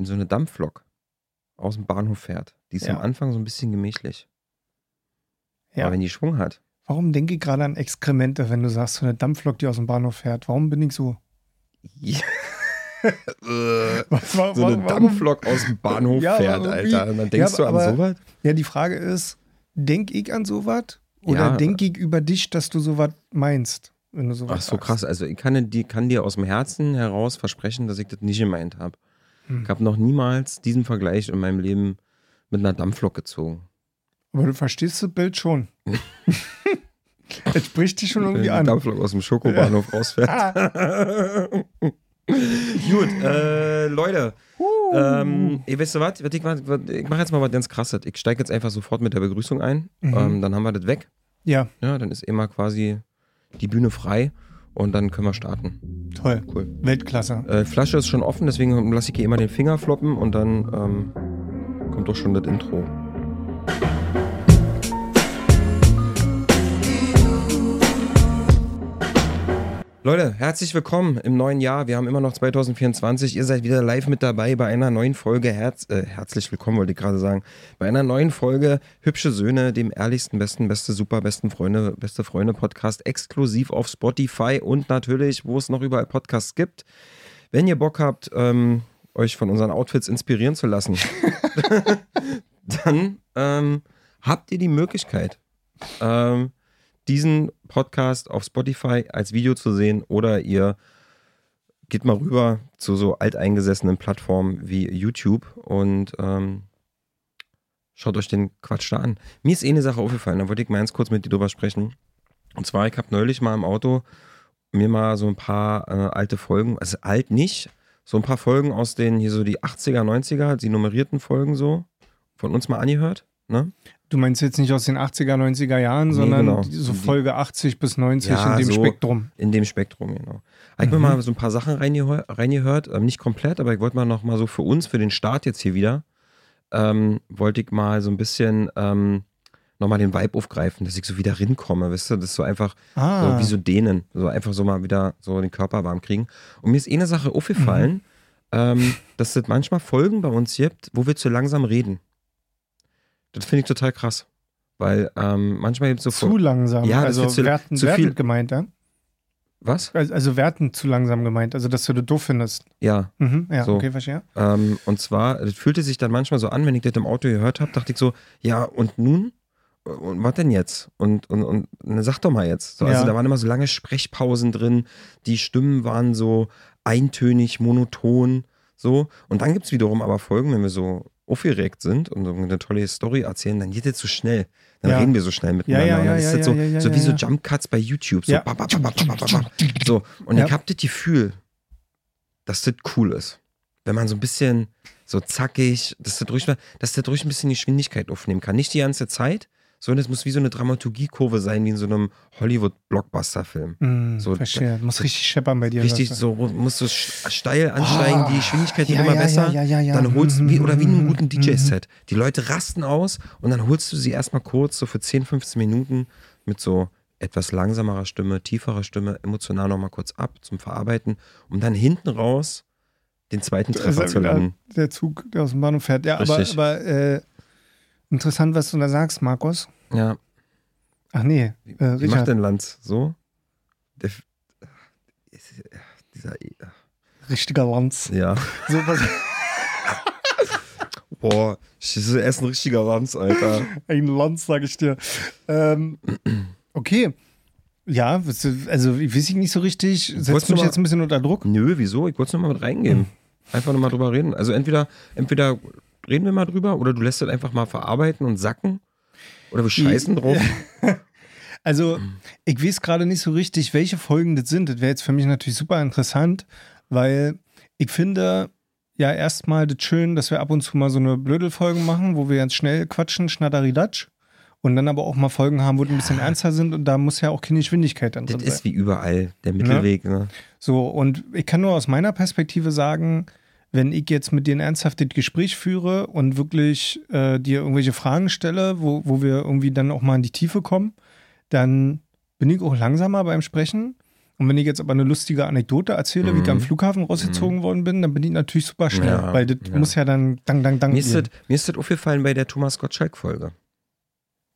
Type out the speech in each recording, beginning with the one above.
wenn so eine Dampflok aus dem Bahnhof fährt, die ist Ja. am Anfang so ein bisschen gemächlich. Ja. Aber wenn die Schwung hat, Warum denke ich gerade an Exkremente, wenn du sagst, so eine Dampflok, die aus dem Bahnhof fährt? Warum bin ich so? ja. Was, wa- so eine warum- Dampflok aus dem Bahnhof Ja, fährt, Alter. Und dann denkst Ja, du an sowas? Ja, die Frage ist, denk ich an sowas? Oder Ja. denk ich über dich, dass du sowas meinst, wenn du sowas Ach so sagst? krass. Also ich kann, die, kann dir aus dem Herzen heraus versprechen, dass ich das nicht gemeint habe. Hm. Ich habe noch niemals diesen Vergleich in meinem Leben mit einer Dampflok gezogen. Aber du verstehst das Bild schon. Es spricht dich schon Wenn irgendwie die an. Dampflok aus dem Schokobahnhof rausfährt. Ah, Gut, äh, Leute. uh. Ähm, ihr wisst ihr was? Ich, mach- ich mache jetzt mal was ganz krasses. Ich steige jetzt einfach sofort mit der Begrüßung ein. Mhm. Ähm, dann haben wir das weg. ja, Ja, dann ist immer quasi die Bühne frei und dann können wir starten. toll. Cool. Weltklasse. Äh, Flasche ist schon offen, deswegen lasse ich hier immer den Finger floppen und dann ähm, kommt doch schon das Intro. Leute, herzlich willkommen im neuen Jahr. Wir haben immer noch 2024. Ihr seid wieder live mit dabei bei einer neuen Folge. Herz, äh, herzlich willkommen, wollte ich gerade sagen. Bei einer neuen Folge Hübsche Söhne, dem ehrlichsten, besten, beste, super, besten Freunde, beste Freunde Podcast, exklusiv auf Spotify und natürlich, wo es noch überall Podcasts gibt. Wenn ihr Bock habt, ähm, euch von unseren Outfits inspirieren zu lassen, dann ähm, habt ihr die Möglichkeit, ähm, diesen Podcast auf Spotify als Video zu sehen oder ihr geht mal rüber zu so alteingesessenen Plattformen wie YouTube und ähm, schaut euch den Quatsch da an. Mir ist eh eine Sache aufgefallen, da wollte ich mal ganz kurz mit dir drüber sprechen. Und zwar, ich habe neulich mal im Auto mir mal so ein paar äh, alte Folgen, also alt nicht, so ein paar Folgen aus den hier so die 80er, 90er, die nummerierten Folgen so, von uns mal angehört. Ne? Du meinst jetzt nicht aus den 80er, 90er Jahren, Nee, sondern genau. so Folge 80 bis 90 Ja, in dem so. Spektrum. In dem Spektrum, genau. Habe ich mir Mhm. mal so ein paar Sachen reingehör reingehört, ähm, nicht komplett, aber ich wollte mal noch mal so für uns, für den Start jetzt hier wieder, ähm, wollte ich mal so ein bisschen ähm, nochmal den Vibe aufgreifen, dass ich so wieder rinkomme, weißt du, das ist so einfach Ah, so wie so dehnen, so einfach so mal wieder so den Körper warm kriegen. Und mir ist eh eine Sache aufgefallen, Mhm. ähm, dass es manchmal Folgen bei uns gibt, wo wir zu langsam reden. Das finde ich total krass, weil ähm, manchmal gibt es so zu langsam. Ja, also wird zu- werten, zu viel- gemeint, ja? Was? Also, also wertend zu langsam gemeint, also dass du das doof findest. Ja, Mhm, ja, So. okay, verstehe. Ähm, und zwar, das fühlte sich dann manchmal so an, wenn ich das im Auto gehört habe, dachte ich so, ja, und nun? Und was denn jetzt? Und, und, und ne, sag doch mal jetzt. So, also Ja. da waren immer so lange Sprechpausen drin, die Stimmen waren so eintönig, monoton, so. Und dann gibt es wiederum aber Folgen, wenn wir so aufgeregt sind und eine tolle Story erzählen, dann geht es so schnell. Dann Ja. reden wir so schnell miteinander. ja, Und dann ja, ist ja, das so, ja, ja, so wie ja, so ja. Jump Cuts bei YouTube. So, Ja. ba, ba, ba, so. Und Ja. ich habe das Gefühl, dass das cool ist. Wenn man so ein bisschen so zackig, dass das ruhig, dass das ruhig ein bisschen Geschwindigkeit aufnehmen kann. Nicht die ganze Zeit, sondern es muss wie so eine Dramaturgiekurve sein, wie in so einem Hollywood-Blockbuster-Film. Mhm, So, verstehe. Muss richtig scheppern bei dir. Richtig, du. so muss so sch- steil ansteigen, die Geschwindigkeit wird ja, immer ja, besser. Ja, ja, ja, ja. Dann holst du, wie, oder wie in einem guten Mhm, DJ-Set. Die Leute rasten aus und dann holst du sie erstmal kurz, so für 10, 15 Minuten, mit so etwas langsamerer Stimme, tieferer Stimme, emotional nochmal kurz ab zum Verarbeiten, um dann hinten raus den zweiten Treffer er zu landen. Der Zug, der aus dem Bahnhof fährt. Ja, aber, Richtig. aber äh, interessant, was du da sagst, Markus. Ja, Ach nee, äh, wie macht denn Lanz so? Der, dieser, Richtiger Lanz. ja. So, was, Boah, das ist ein richtiger Lanz, Alter. ein Lanz, sag ich dir. Ähm, okay. Ja, also ich weiß ich nicht so richtig. Setzt du mich mal- jetzt ein bisschen unter Druck. Nö, wieso? Ich wollte es nur mal mit reingeben. Einfach nur mal drüber reden. Also entweder, entweder reden wir mal drüber oder du lässt es einfach mal verarbeiten und sacken. Oder wir scheißen drauf. Also, ich weiß gerade nicht so richtig, welche Folgen das sind. Das wäre jetzt für mich natürlich super interessant, weil ich finde ja erstmal das schön, dass wir ab und zu mal so eine Blödelfolgen machen, wo wir ganz schnell quatschen, schnatteridatsch. Und dann aber auch mal Folgen haben, wo die ein bisschen ernster sind und da muss ja auch keine Geschwindigkeit dann Das drin sein. ist wie überall der Mittelweg. Ne? So, und ich kann nur aus meiner Perspektive sagen, wenn ich jetzt mit dir ein ernsthaftes Gespräch führe und wirklich äh, dir irgendwelche Fragen stelle, wo, wo wir irgendwie dann auch mal in die Tiefe kommen, dann bin ich auch langsamer beim Sprechen. Und wenn ich jetzt aber eine lustige Anekdote erzähle, wie ich Mhm. am Flughafen rausgezogen worden bin, dann bin ich natürlich super schnell, Ja, weil das ja. muss ja dann dang, dang, dang Mir ist, das, mir ist das aufgefallen bei der Thomas Gottschalk-Folge.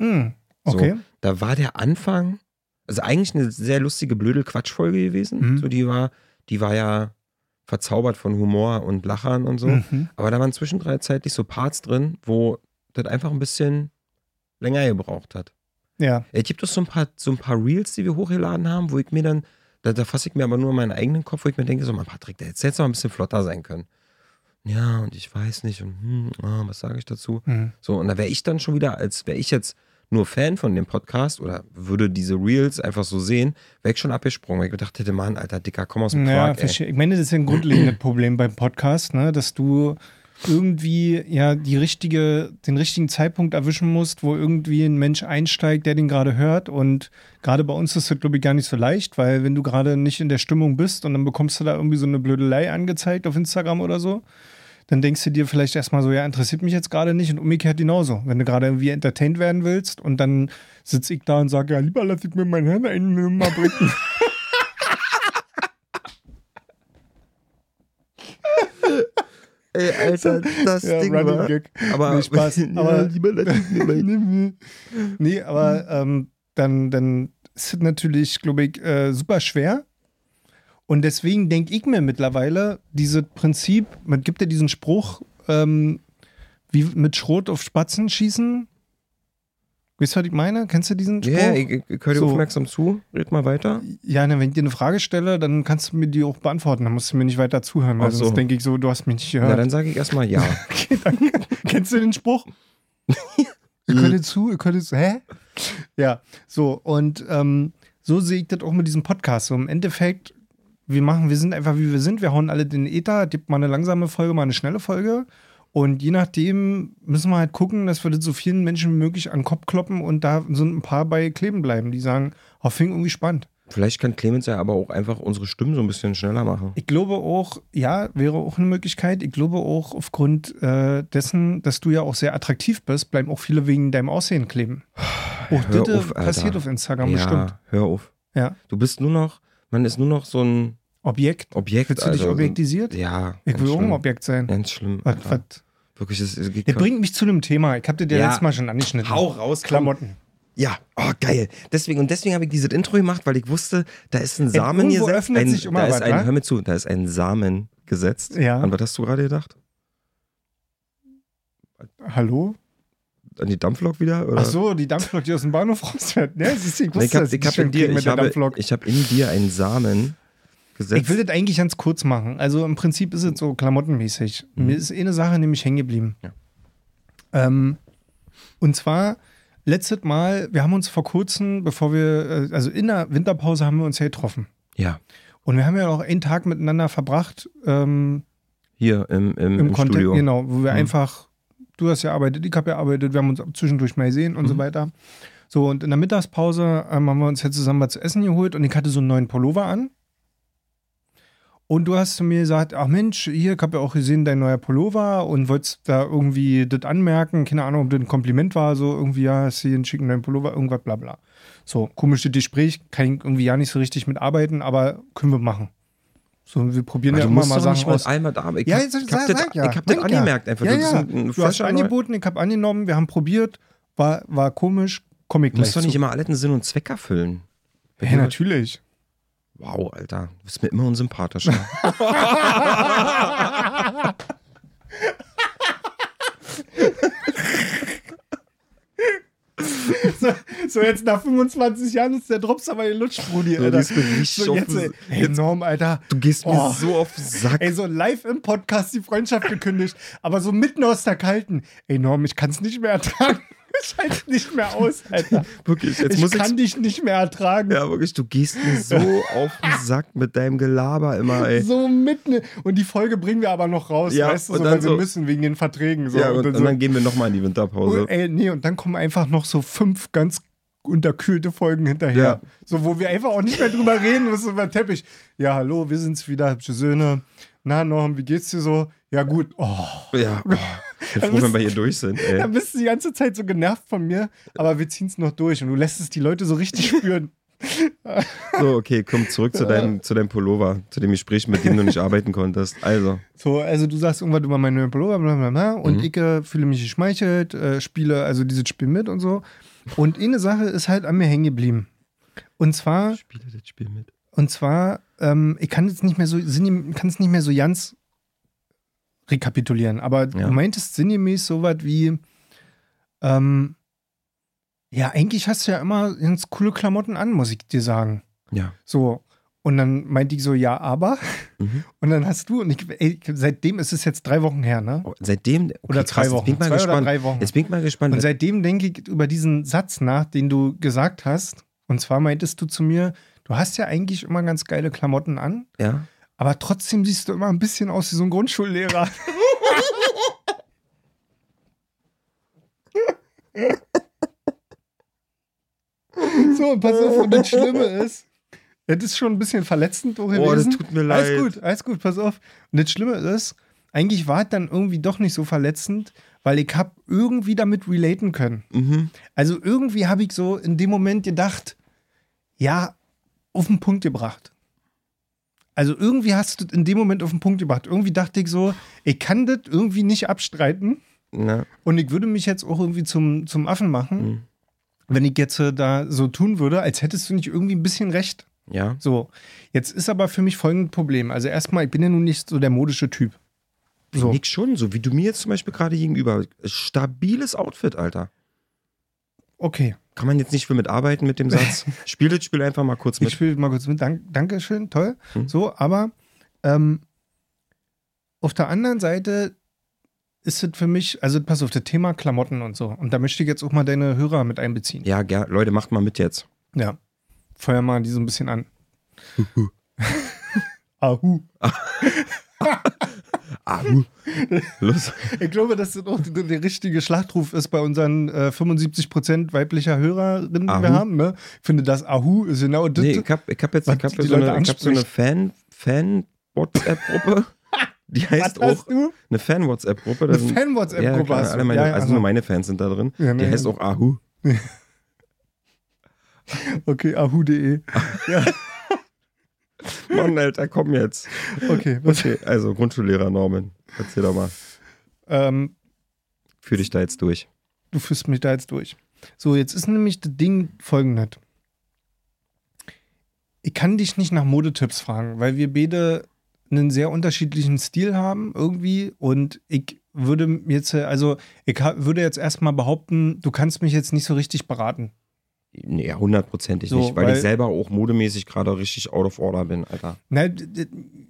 Hm, So, okay. Da war der Anfang, also eigentlich eine sehr lustige Blödel-Quatsch-Folge gewesen. Mhm. So, die war, die war ja verzaubert von Humor und Lachern und so. Mhm. Aber da waren zwischenzeitlich so Parts drin, wo das einfach ein bisschen länger gebraucht hat. Ja. Es gibt doch so ein paar, so ein paar Reels, die wir hochgeladen haben, wo ich mir dann, da, da fasse ich mir aber nur meinen eigenen Kopf, wo ich mir denke, so, Mann, Patrick, der hätte jetzt noch ein bisschen flotter sein können. Ja, und ich weiß nicht, und hm, ah, was sage ich dazu? Mhm. So, und da wäre ich dann schon wieder, als wäre ich jetzt nur Fan von dem Podcast oder würde diese Reels einfach so sehen, wäre ich schon abgesprungen, weil ich gedacht hätte, Mann, alter Dicker, komm aus dem Ja, verstehe. Ich meine, das ist ja ein grundlegendes Problem beim Podcast, ne? dass du irgendwie ja die richtige, den richtigen Zeitpunkt erwischen musst, wo irgendwie ein Mensch einsteigt, der den gerade hört. Und gerade bei uns ist das, glaube ich, gar nicht so leicht, weil wenn du gerade nicht in der Stimmung bist und dann bekommst du da irgendwie so eine Blödelei angezeigt auf Instagram oder so, dann denkst du dir vielleicht erstmal so, ja, interessiert mich jetzt gerade nicht und umgekehrt genauso. Wenn du gerade irgendwie entertained werden willst und dann sitze ich da und sage, ja, lieber lass ich mir mein Hirn einen mal brechen. Ey, Alter, das Ja, Ding Running war. Gag. Aber Nee, Spaß. Aber- lieber nee, aber ähm, dann, dann ist es natürlich, glaube ich, äh, super schwer. Und deswegen denke ich mir mittlerweile, dieses Prinzip, man gibt ja diesen Spruch, ähm, wie mit Schrot auf Spatzen schießen. Weißt du, was ich meine? Kennst du diesen Spruch? Ja, ich, ich, ich höre dir So. aufmerksam zu. Red mal weiter. Ja, na, wenn ich dir eine Frage stelle, dann kannst du mir die auch beantworten. Dann musst du mir nicht weiter zuhören, weil Ach so. sonst denke ich so, du hast mich nicht Na, gehört. dann sage ich erstmal ja. Okay, danke. Kennst du den Spruch? ihr könnt zu, ihr könnt zu, hä? Ja, so, und ähm, so sehe ich das auch mit diesem Podcast. So im Endeffekt, wir machen, wir sind einfach wie wir sind, wir hauen alle den Ether, gibt mal eine langsame Folge, mal eine schnelle Folge. Und je nachdem müssen wir halt gucken, dass wir das so vielen Menschen wie möglich an den Kopf kloppen und da sind ein paar bei kleben bleiben, die sagen, oh, fing irgendwie spannend. Vielleicht kann Clemens ja aber auch einfach unsere Stimmen so ein bisschen schneller machen. Ich glaube auch, ja, wäre auch eine Möglichkeit. Ich glaube auch aufgrund äh, dessen, dass du ja auch sehr attraktiv bist, bleiben auch viele wegen deinem Aussehen kleben. Auch Hör das auf, passiert auf Instagram ja, bestimmt. hör auf. Ja. Du bist nur noch, man ist nur noch so ein Objekt. Objekt. Willst du dich also, objektisiert? Ja. Ich will auch ein. Objekt sein. Ganz schlimm. Was, was? Wirklich, es geht Der bringt mich zu einem Thema. Ich habe dir ja letztes Mal schon angeschnitten. Hau raus. Klamotten. Ja, oh geil. Deswegen und deswegen habe ich dieses Intro gemacht, weil ich wusste, da ist ein Samen irgendwo gesetzt. öffnet Ein, sich immer da ist was, ein, wa? hör mir zu, da ist ein Samen gesetzt. Ja. An was hast du gerade gedacht? Hallo? An die Dampflok wieder? Oder? Ach so, die Dampflok, die aus dem Bahnhof rausfährt. Ne, du, ich wusste, ich habe dass ich hab in dir, ich habe, ich hab in dir einen Samen gesetzt. Ich will das eigentlich ganz kurz machen. Also im Prinzip ist es so klamottenmäßig. Mhm. Mir ist eine Sache nämlich hängen geblieben. Ja. Ähm, und zwar, letztes Mal, wir haben uns vor kurzem, bevor wir, äh, also in der Winterpause haben wir uns ja getroffen. ja, Und wir haben ja auch einen Tag miteinander verbracht ähm, hier im, im, im, im Studio. genau, wo wir Mhm. einfach, du hast ja arbeitet, ich habe ja arbeitet, wir haben uns zwischendurch mal gesehen und so Mhm. weiter. So, und in der Mittagspause ähm, haben wir uns jetzt zusammen was zu essen geholt und ich hatte so einen neuen Pullover an. Und du hast zu mir gesagt, ach Mensch, hier, ich habe ja auch gesehen, dein neuer Pullover und wolltest da irgendwie das anmerken, keine Ahnung, ob das ein Kompliment war, so irgendwie, ja, hast du hier einen schicken neuen Pullover, irgendwas, bla bla. So, komisches Gespräch, kann ich irgendwie ja nicht so richtig mitarbeiten, aber können wir machen. So, wir probieren ja immer mal Sachen aus. einmal da. Ich Ja, hab, ich hab sag- das, ja, ich hab das ja. angemerkt einfach. Ja, ja. ein, Du hast angeboten, ich habe angenommen, wir haben probiert, war, war komisch, komm ich Du musst gleich doch nicht immer alles einen Sinn und Zweck erfüllen. Ja, natürlich. Wow, Alter. Du bist mir immer unsympathischer. So, so jetzt nach 25 Jahren ist der Drops aber gelutscht, Brudi, Du Alter. gehst mir richtig So, jetzt, ey, enorm, Alter. Du gehst mir Oh. so auf den Sack. Ey, so live im Podcast die Freundschaft gekündigt, aber so mitten aus der Kalten. Ey, Norm, ich kann es nicht mehr ertragen. Ich halte nicht mehr aus, Alter. wirklich, jetzt ich muss kann dich nicht mehr ertragen. Ja, wirklich, du gehst mir so auf den Sack mit deinem Gelaber immer, ey. So mitten. Und die Folge bringen wir aber noch raus, Ja, weißt du, und so, weil wir so- müssen wegen den Verträgen. So. Ja, und, dann und so, dann gehen wir nochmal in die Winterpause. Und, ey, nee, und dann kommen einfach noch so fünf ganz unterkühlte Folgen hinterher. Ja. So, wo wir einfach auch nicht mehr drüber reden müssen über Teppich. Ja, hallo, wir sind's wieder, hübsche Söhne. Na, Norm, wie geht's dir so? Ja, gut. Oh. Ja, oh, bin froh, wenn wir hier durch sind, ey. Dann bist du die ganze Zeit so genervt von mir, aber wir ziehen's noch durch und du lässt es die Leute so richtig spüren. So, okay, komm zurück zu deinem, zu deinem Pullover, zu dem Gespräch, mit dem du nicht arbeiten konntest. Also, So, also du sagst irgendwann über meine Pullover, bla bla bla, und Mhm. ich äh, fühle mich geschmeichelt, äh, spiele also dieses Spiel mit und so. Und eine Sache ist halt an mir hängen geblieben. Und zwar, spiele das Spiel mit. und zwar, ähm, ich kann jetzt nicht mehr so, kann es nicht mehr so ganz rekapitulieren, aber Ja. du meintest sinngemäß so was wie, ähm, ja, eigentlich hast du ja immer ganz coole Klamotten an, muss ich dir sagen. Ja. So. Und dann meinte ich so, ja, aber. Mhm. Und dann hast du, und ich, ey, seitdem ist es jetzt drei Wochen her, ne? Oh, seitdem, okay, Oder krass, drei Wochen. Jetzt bin ich mal Zwei oder gespannt. drei Wochen. Jetzt bin ich mal gespannt. Und seitdem denke ich über diesen Satz nach, den du gesagt hast. Und zwar meintest du zu mir, du hast ja eigentlich immer ganz geile Klamotten an, ja. Aber trotzdem siehst du immer ein bisschen aus wie so ein Grundschullehrer. so, pass auf, und das Schlimme ist, das ist schon ein bisschen verletzend Oh, das tut mir leid. Alles gut, alles gut, pass auf. Und das Schlimme ist, eigentlich war es dann irgendwie doch nicht so verletzend, weil ich habe irgendwie damit relaten können. Mhm. Also irgendwie habe ich so in dem Moment gedacht, ja, auf den Punkt gebracht. Also irgendwie hast du das in dem Moment auf den Punkt gebracht. Irgendwie dachte ich so, ich kann das irgendwie nicht abstreiten Na, und ich würde mich jetzt auch irgendwie zum, zum Affen machen, Mhm. wenn ich jetzt äh, da so tun würde, als hättest du nicht irgendwie ein bisschen recht. ja. So, jetzt ist aber für mich folgendes Problem. Also erstmal, ich bin ja nun nicht so der modische Typ. So. Nick schon, so wie du mir jetzt zum Beispiel gerade gegenüber. Stabiles Outfit, Alter. Okay, Kann man jetzt nicht viel mitarbeiten mit dem Satz. Spiel das Spiel einfach mal kurz ich mit. spiele mal kurz mit. Dank, Dankeschön, toll. Mhm. So, aber ähm, auf der anderen Seite ist es für mich, also pass auf, das Thema Klamotten und so. Und da möchte ich jetzt auch mal deine Hörer mit einbeziehen. Ja, ger Leute, macht mal mit jetzt. Ja. Feuer mal die so ein bisschen an. Ahu. Ah, uh. Los. Ich glaube, dass das auch der, der richtige Schlachtruf ist bei unseren äh, 75% weiblicher Hörerinnen, die wir Ahu. haben. Ne? Ich finde, das Ahu ist genau das. Nee, ich hab, ich hab jetzt ich hab die so, eine, ich hab so eine. Fan, Fan-WhatsApp-Gruppe. Die heißt was hast auch du? eine Fan-WhatsApp-Gruppe. Eine ja, Fan-WhatsApp-Gruppe klar, hast du. meine, Ja, ja, also also- nur meine Fans sind da drin. Ja, Die heißt auch Ahu. Okay, ahu.de. Ja, Mann, Alter, komm jetzt. okay. Okay, also Grundschullehrer Norman, erzähl doch mal. ähm, Führ dich da jetzt durch. du führst mich da jetzt durch. So, jetzt ist nämlich das Ding folgendes. Ich kann dich nicht nach Modetipps fragen, weil wir beide einen sehr unterschiedlichen Stil haben irgendwie und ich würde jetzt, also ich würde jetzt erstmal behaupten, du kannst mich jetzt nicht so richtig beraten. Nee, hundertprozentig So, nicht, weil, weil- ich selber auch modemäßig gerade richtig out of order bin, Alter. Na,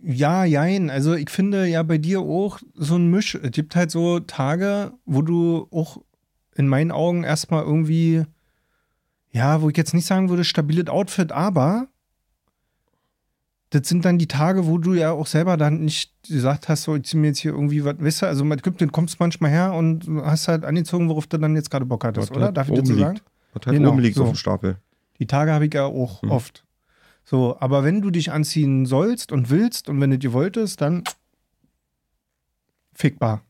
ja, jein. Also ich finde ja bei dir auch so ein Misch. Es gibt halt so Tage, wo du auch in meinen Augen erstmal irgendwie, ja, wo ich jetzt nicht sagen würde, stabiles Outfit, aber das sind dann die Tage, wo du ja auch selber dann nicht gesagt hast, so, ich zieh mir jetzt hier irgendwie was, weißt du, also man- du kommst manchmal her und hast halt angezogen, worauf du dann jetzt gerade Bock hattest, oder? Darf ich so liegt. sagen? Was halt Genau, oben liegt so. auf dem Stapel. Die Tage habe ich ja auch Mhm. oft. So, aber wenn du dich anziehen sollst und willst und wenn du dir wolltest, dann fickbar.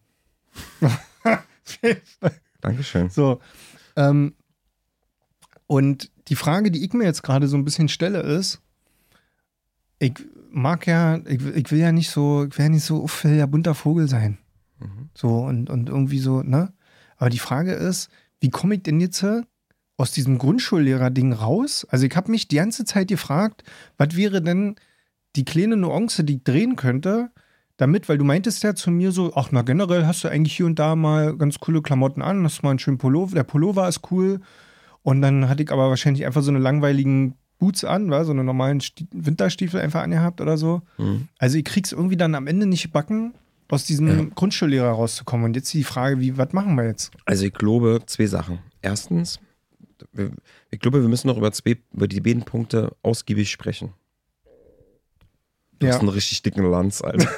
Dankeschön. so. Ähm, und die Frage, die ich mir jetzt gerade so ein bisschen stelle, ist, ich mag ja, ich, ich will ja nicht so, ich will ja nicht so auffälliger bunter Vogel sein. Mhm. So und, und irgendwie so, ne? Aber die Frage ist, wie komme ich denn jetzt aus diesem Grundschullehrer-Ding raus? Also ich habe mich die ganze Zeit gefragt, was wäre denn die kleine Nuance, die ich drehen könnte, damit, weil du meintest ja zu mir so, ach na generell hast du eigentlich hier und da mal ganz coole Klamotten an, hast mal einen schönen Pullover, der Pullover ist cool und dann hatte ich aber wahrscheinlich einfach so eine langweiligen Boots an, war so eine normalen Sti Winterstiefel einfach angehabt oder so. Mhm. Also ich krieg's irgendwie dann am Ende nicht gebacken, aus diesem Ja. Grundschullehrer rauszukommen. Und jetzt die Frage, wie, was machen wir jetzt? Also ich glaube zwei Sachen. Erstens, wir- ich glaube, wir müssen noch über, zwei, über die beiden Punkte ausgiebig sprechen. Du Ja. hast einen richtig dicken Lanz, Alter.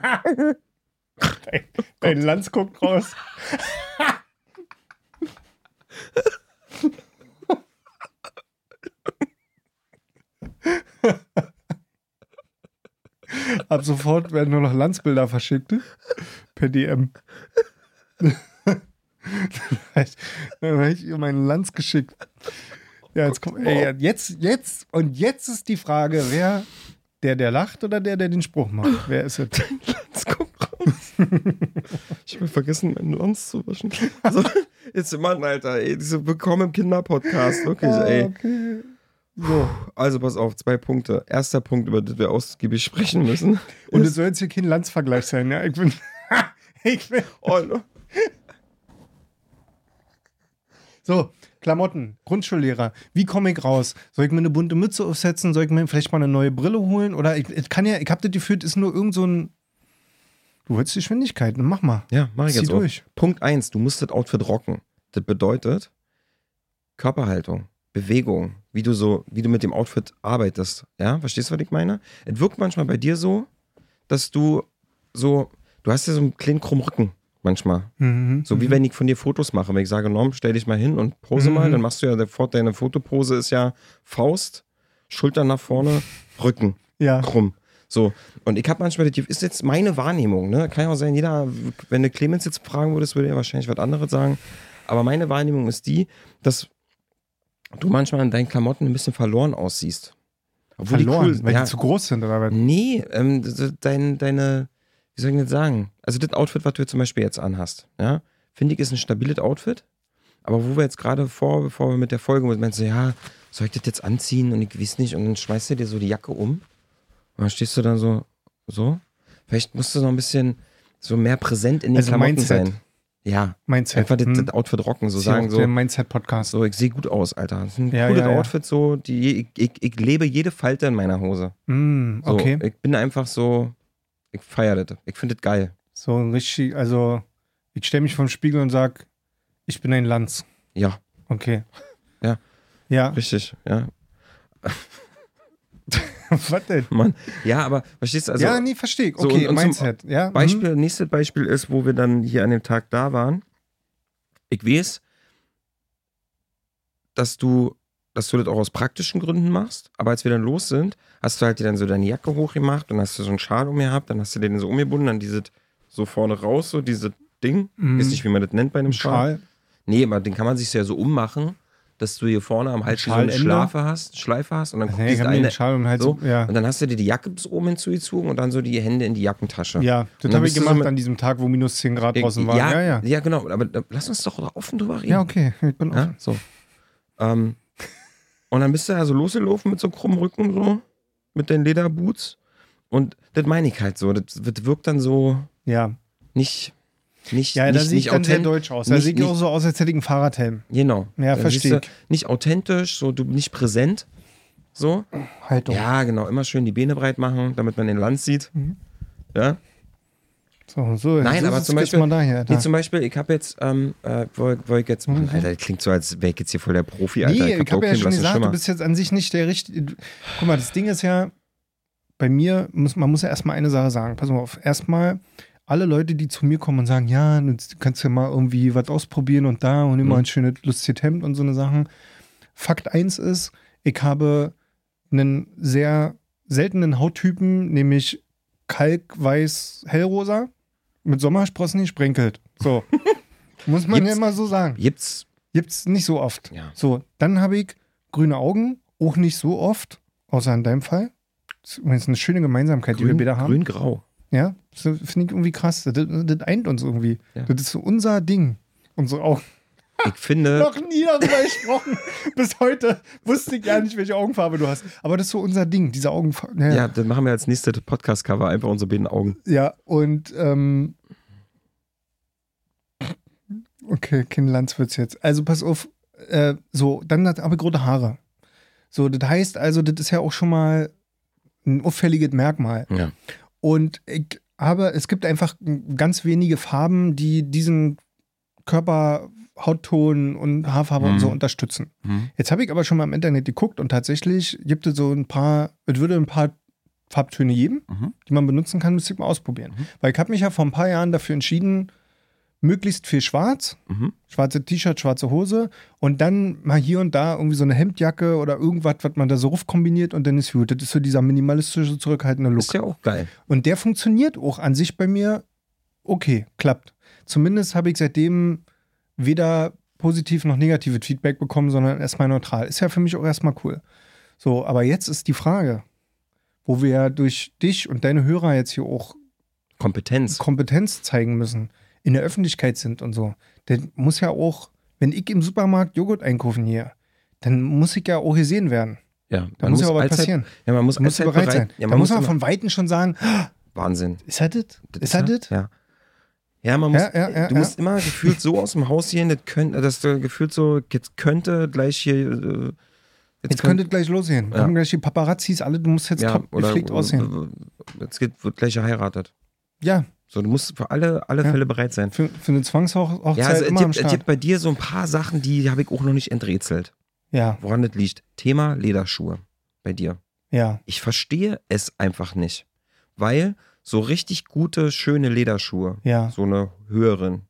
Dein Lanz guckt raus. Ab sofort werden nur noch Landsbilder verschickt. Per DM. Dann habe ich ihr meinen Lanz geschickt. Ja, jetzt kommt, ey, jetzt, jetzt, und jetzt ist die Frage, wer, der, der lacht oder der, der den Spruch macht? Wer ist es? Jetzt kommt raus. Ich habe vergessen, meinen Lanz zu waschen. Also, jetzt, Mann, Alter, ey, diese Willkommen im Kinderpodcast, wirklich, ey. okay. So, also pass auf, zwei Punkte. Erster Punkt, über den wir ausgiebig sprechen müssen. Und es soll jetzt hier kein Landsvergleich sein, ja? Ich bin, ich bin, Oh, ne? So, Klamotten, Grundschullehrer, wie komme ich raus? Soll ich mir eine bunte Mütze aufsetzen? Soll ich mir vielleicht mal eine neue Brille holen? Oder ich, ich kann ja, ich habe das Gefühl, es ist nur irgend so ein, du willst die Geschwindigkeit, mach mal. Ja, mach ich Zieh jetzt auch. durch. Punkt eins, du musst das Outfit rocken. Das bedeutet Körperhaltung, Bewegung, wie du so, wie du mit dem Outfit arbeitest. Ja, verstehst du, was ich meine? Es wirkt manchmal bei dir so, dass du so, du hast ja so einen kleinen krummen Rücken manchmal. Mhm. So wie wenn ich von dir Fotos mache. Wenn ich sage, Norm, stell dich mal hin und pose Mhm. mal, dann machst du ja sofort deine Fotopose ist ja Faust, Schultern nach vorne, Rücken Ja. krumm. So, und ich habe manchmal, das ist jetzt meine Wahrnehmung, ne? Kann ja auch sein, jeder, wenn du Clemens jetzt fragen würdest, würde er wahrscheinlich was anderes sagen. Aber meine Wahrnehmung ist die, dass du manchmal in deinen Klamotten ein bisschen verloren aussiehst. Obwohl Verloren, die cool weil ja, die zu groß sind oder was? Nee, ähm, dein, deine, wie soll ich das sagen? Also das Outfit, was du jetzt zum Beispiel jetzt anhast, ja, finde ich, ist ein stabiles Outfit. Aber wo wir jetzt gerade vor, bevor wir mit der Folge, meinst du, ja, soll ich das jetzt anziehen und ich weiß nicht, und dann schmeißt du dir so die Jacke um und dann stehst du dann so, so. Vielleicht musst du noch ein bisschen so mehr präsent in den Also Klamotten Mindset. sein. Ja, Mindset. einfach das, hm? das Outfit rocken, so ja sagen so. Der Mindset-Podcast. So, ich sehe gut aus, Alter. Das ist ein Ja, cooles ja, ja. Outfit, so. Die, ich, ich, ich lebe jede Falte in meiner Hose. Mm, So, okay. Ich bin einfach so, ich feiere das. Ich finde das geil. So ein richtig, also ich stelle mich vom Spiegel und sag, ich bin ein Lanz. Ja, Okay. Ja. Ja. richtig, ja. Was denn? Mann. Ja, aber verstehst du, also ja, nee, verstehe ich. so, Okay, und- und Mindset. Ja. mhm. Beispiel, nächstes Beispiel ist, wo wir dann hier an dem Tag da waren. Ich weiß, dass du, dass du das auch aus praktischen Gründen machst, aber als wir dann los sind, hast du halt dir dann so deine Jacke hochgemacht und hast du so einen Schal um gehabt, dann hast du den so umgebunden, dann dieses so vorne raus, so dieses Ding. Mhm. Weiß nicht, wie man das nennt bei einem Ein Schal. Schal. Nee, aber den kann man sich ja so ummachen, dass du hier vorne am Hals so eine? Schleife hast, Schleife hast und dann diese habe mir eine Schal um halt so, so. Ja. und dann hast du dir die Jacke bis oben hinzugezogen und dann so die Hände in die Jackentasche. Ja, das habe ich du so gemacht mit- an diesem Tag, wo minus 10 Grad Ja, draußen war. Ja, ja. ja, genau. Aber lass uns doch offen drüber reden. Ja, okay. Ich bin Ja, offen. so. Ähm, und dann bist du also losgelaufen mit so krummem Rücken, so, mit den Lederboots. Und das meine ich halt so. Das, das wirkt dann so Ja. nicht, nicht, Ja, nicht, da sehe ich dann sehr deutsch aus. Da nicht- sehe ich nicht- auch so aus, als hätte ich einen Fahrradhelm. Genau. Ja, verstehe Nicht authentisch, so du nicht präsent. So. Haltung. Ja, genau. Immer schön die Beine breit machen, damit man den Land sieht. Mhm. Ja. So, so. Nein, aber zum Beispiel- daher, da. Nee, zum Beispiel, ich habe jetzt, ähm, äh, wo, wo ich jetzt, Mann, Alter, das klingt so, als wäre ich jetzt hier voll der Profi, Alter. Mhm. Nee, ich hab habe doch ja keinen schon gesagt, du bist jetzt an sich nicht der richtige. Guck mal, das Ding ist ja, bei mir, muss, man muss ja erstmal eine Sache sagen. Pass mal auf. Erstmal, alle Leute, die zu mir kommen und sagen, ja, du kannst ja mal irgendwie was ausprobieren und da und immer Mhm. ein schönes, lustiges Hemd und so eine Sachen. Fakt eins ist, ich habe einen sehr seltenen Hauttypen, nämlich kalkweiß hellrosa mit Sommersprossen gesprenkelt. So. muss man ja Gibt's- immer so sagen. Gibt's, Gibt's nicht so oft. ja. So, dann habe ich grüne Augen, auch nicht so oft, außer in deinem Fall. Das ist übrigens eine schöne Gemeinsamkeit, die wir Grün, beide haben. grün-grau. Ja, das finde ich irgendwie krass. Das, das eint uns irgendwie. Ja. Das ist so unser Ding. Unsere Augen. Ich finde, Noch nie darüber gesprochen. Bis heute wusste ich gar nicht, welche Augenfarbe du hast. Aber das ist so unser Ding, diese Augenfarbe. Ja, ja, dann machen wir als nächstes Podcast-Cover einfach unsere beiden Augen. ja, und ähm, okay, kein Landswitz jetzt. Also pass auf, äh, so, dann hat aber rote Haare. So, das heißt also, das ist ja auch schon mal ein auffälliges Merkmal. Ja. Und ich habe, es gibt einfach ganz wenige Farben, die diesen Körper, Hautton und Haarfarbe und Mhm. so unterstützen. Mhm. Jetzt habe ich aber schon mal im Internet geguckt und tatsächlich gibt es so ein paar, es würde ein paar Farbtöne geben, Mhm. die man benutzen kann, müsste ich mal ausprobieren. Mhm. Weil ich habe mich ja vor ein paar Jahren dafür entschieden, möglichst viel schwarz, Mhm. schwarze T-Shirt, schwarze Hose und dann mal hier und da irgendwie so eine Hemdjacke oder irgendwas, was man da so ruf kombiniert und dann ist gut. Das ist so dieser minimalistische, zurückhaltende Look. Ist ja auch geil. Und der funktioniert auch an sich bei mir okay, klappt. Zumindest habe ich seitdem weder positiv noch negatives Feedback bekommen, sondern erstmal neutral. Ist ja für mich auch erstmal cool. So, aber jetzt ist die Frage, wo wir ja durch dich und deine Hörer jetzt hier auch Kompetenz. Kompetenz zeigen müssen, in der Öffentlichkeit sind und so. Der muss ja auch, wenn ich im Supermarkt Joghurt einkaufen hier, dann muss ich ja auch gesehen werden. ja, Da muss ja auch was passieren. Ja, man muss, Da muss allzeit bereit sein. Ja, da man muss man von Weitem schon sagen, "Ah, Wahnsinn. ist das das? Ist das das? Ja. Ja, man muss, Ja, ja, du musst immer gefühlt so aus dem Haus gehen, das könnte, dass du gefühlt so, jetzt könnte gleich hier, äh, Jetzt könnte es gleich losgehen. Ja. Kommen gleich die Paparazzis, alle, du musst jetzt ja, top oder, gepflegt aussehen. Jetzt geht, wird gleich geheiratet. Ja, So, du musst für alle, alle Ja. Fälle bereit sein. für, für eine Zwangshochzeit Ja, also es immer am gibt, es gibt bei dir so ein paar Sachen, die habe ich auch noch nicht enträtselt. Ja, Woran das liegt? Thema Lederschuhe bei dir. ja. Ich verstehe es einfach nicht. Weil so richtig gute, schöne Lederschuhe, Ja. so eine höheren,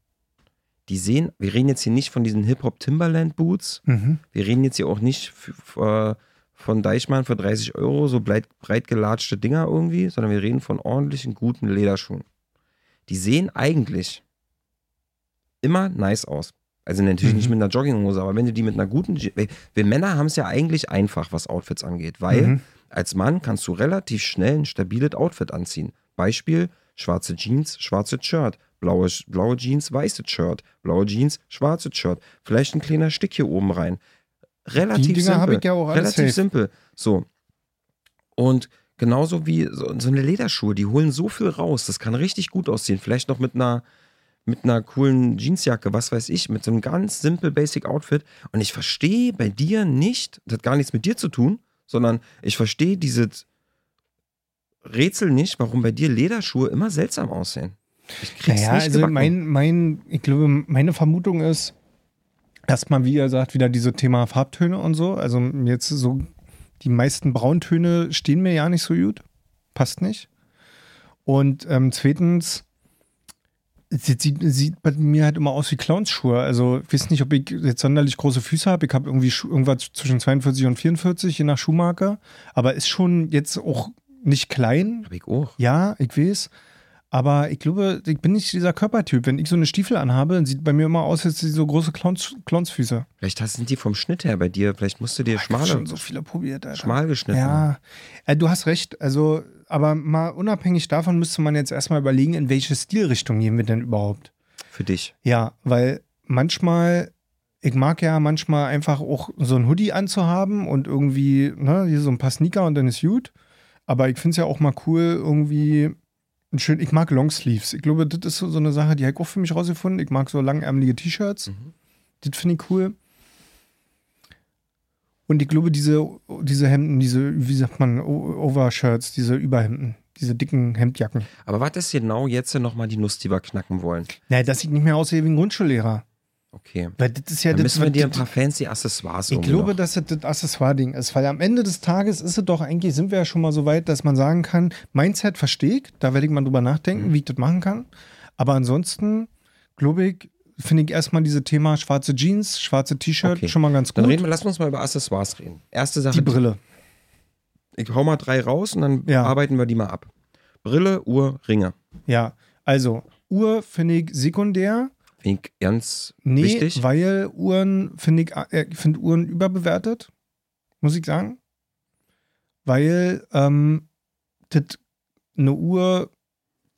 die sehen, wir reden jetzt hier nicht von diesen Hip-Hop Timberland Boots, Mhm. wir reden jetzt hier auch nicht äh, von Deichmann für 30 Euro, so breit, breit gelatschte Dinger irgendwie, sondern wir reden von ordentlichen, guten Lederschuhen. Die sehen eigentlich immer nice aus. Also natürlich Mhm. nicht mit einer Jogginghose, aber wenn du die mit einer guten, wir Männer haben es ja eigentlich einfach, was Outfits angeht, weil Mhm. als Mann kannst du relativ schnell ein stabiles Outfit anziehen. Beispiel, schwarze Jeans, schwarzes Shirt, blaue, blaue Jeans, weißes Shirt, blaue Jeans, schwarzes Shirt, vielleicht ein kleiner Stick hier oben rein. Relativ simpel. ja Relativ safe. simpel. So. Und genauso wie so, so eine Lederschuhe, die holen so viel raus. Das kann richtig gut aussehen. Vielleicht noch mit einer, mit einer coolen Jeansjacke, was weiß ich, mit so einem ganz simpel Basic Outfit. Und ich verstehe bei dir nicht, das hat gar nichts mit dir zu tun, sondern ich verstehe dieses Rätsel nicht, warum bei dir Lederschuhe immer seltsam aussehen. Ich krieg's Naja, nicht also gebacken. mein, mein, ich glaube, meine Vermutung ist, erstmal, wie ihr sagt, wieder dieses Thema Farbtöne und so. Also jetzt so, die meisten Brauntöne stehen mir ja nicht so gut. Passt nicht. Und ähm, zweitens, es sieht, sieht bei mir halt immer aus wie Clownsschuhe. Also ich weiß nicht, ob ich jetzt sonderlich große Füße habe. Ich habe irgendwie Schu irgendwas zwischen 42 und 44, je nach Schuhmarke. Aber ist schon jetzt auch nicht klein, Hab ich auch. ja, ich weiß. Aber ich glaube, ich bin nicht dieser Körpertyp. Wenn ich so eine Stiefel anhabe, dann sieht bei mir immer aus, als hätte so große Clowns, Clownsfüße. Vielleicht hast- sind die vom Schnitt her bei dir. Vielleicht musst du dir Ich hab schmale, schon so viele probiert, Alter. schmal geschnitten. Ja, äh, du hast recht. Also, aber mal unabhängig davon müsste man jetzt erstmal überlegen, in welche Stilrichtung gehen wir denn überhaupt. Für dich. Ja, weil manchmal, ich mag ja manchmal einfach auch so ein Hoodie anzuhaben und irgendwie, ne, hier so ein paar Sneaker und dann ist gut. Aber ich finde es ja auch mal cool, irgendwie ein schön, ich mag Longsleeves. Ich glaube, das ist so, so eine Sache, die habe ich auch für mich rausgefunden. Ich mag so langärmelige T-Shirts. Mhm. Das finde ich cool. Und ich glaube, diese, diese Hemden, diese, wie sagt man, Overshirts, diese Überhemden, diese dicken Hemdjacken. Aber was ist genau jetzt nochmal die Nuss, die wir knacken wollen? Naja, das sieht nicht mehr aus wie ein Grundschullehrer. Okay. Weil das ist ja Dann das, müssen wir dir ein paar fancy Accessoires Ich glaube, noch. dass das das Accessoire-Ding ist, weil am Ende des Tages ist es doch eigentlich, sind wir ja schon mal so weit, dass man sagen kann, Mindset verstehe ich, da werde ich mal drüber nachdenken, Mhm. wie ich das machen kann. Aber ansonsten, glaube ich, finde ich erstmal dieses Thema schwarze Jeans, schwarze T-Shirt Okay. schon mal ganz Dann gut. reden wir, lass uns mal über Accessoires reden. Erste Sache, Die Brille. ich hau mal drei raus und dann Ja. arbeiten wir die mal ab. Brille, Uhr, Ringe. Ja, also Uhr finde ich sekundär. Finde ich ganz Nee, wichtig. weil Uhren finde ich, äh, ich finde Uhren überbewertet, muss ich sagen. Weil ähm, eine Uhr,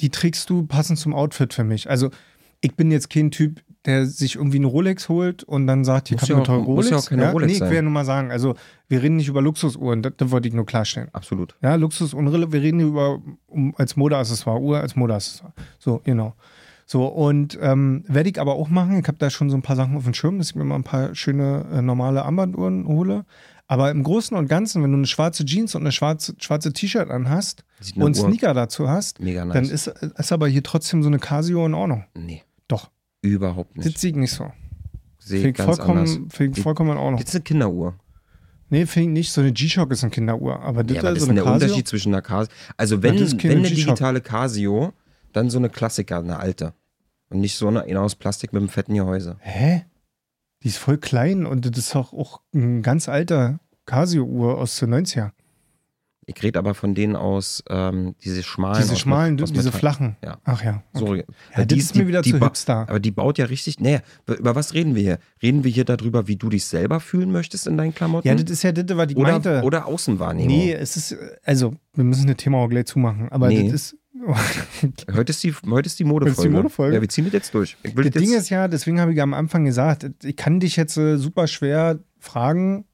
die trägst du passend zum Outfit für mich. Also ich bin jetzt kein Typ, der sich irgendwie eine Rolex holt und dann sagt, hier Muss kann ja eine auch- teure muss Rolex. ja auch keine Rolex nee, ich will ja nur mal sagen, also wir reden nicht über Luxusuhren, das, das wollte ich nur klarstellen. Absolut. Ja, Luxus und Rille, wir reden hier über um, als Modeaccessoire, Uhr als Modeaccessoire. So, genau. So, und ähm, werde ich aber auch machen. Ich habe da schon so ein paar Sachen auf dem Schirm, dass ich mir mal ein paar schöne äh, normale Armbanduhren hole. Aber im Großen und Ganzen, wenn du eine schwarze Jeans und eine schwarze, schwarze T-Shirt anhast Sieht und Uhr Sneaker dazu hast, nice. dann ist, ist aber hier trotzdem so eine Casio in Ordnung. nee, Doch, überhaupt das nicht. sehe ich nicht so. Sehe ich vollkommen, vollkommen in Ordnung. Jetzt eine Kinderuhr. Nee, finde ich nicht. So eine G-Shock ist eine Kinderuhr. Aber das Ja, aber ist das ist eine der Casio. Unterschied zwischen einer Casio. Also wenn, das ist keine wenn eine digitale Casio, dann so eine Klassiker, eine alte. Und nicht so eine, eine aus Plastik mit einem fetten Gehäuse. Hä? Die ist voll klein und das ist auch, auch ein ganz alter Casio-Uhr aus den 90er. Ich rede aber von denen aus, ähm, diese schmalen. Diese aus schmalen, Met- aus diese Metall. flachen. Ja. Ach ja. So, Okay. weil Ja, das ist mir wieder zu ba- hipster. Aber die baut ja richtig. Nee, über was reden wir hier? Reden wir hier darüber, wie du dich selber fühlen möchtest in deinen Klamotten? Ja, das ist ja das, was ich meinte. oder, oder Außenwahrnehmung. nee, es ist, also, wir müssen das Thema auch gleich zumachen, aber Nee. das ist. Heute ist die, heute ist die Modefolge. Ist die Modefolge? Ja, wir ziehen das jetzt durch. Das das Ding jetzt, ist ja, deswegen habe ich am Anfang gesagt, ich kann dich jetzt äh, super schwer fragen,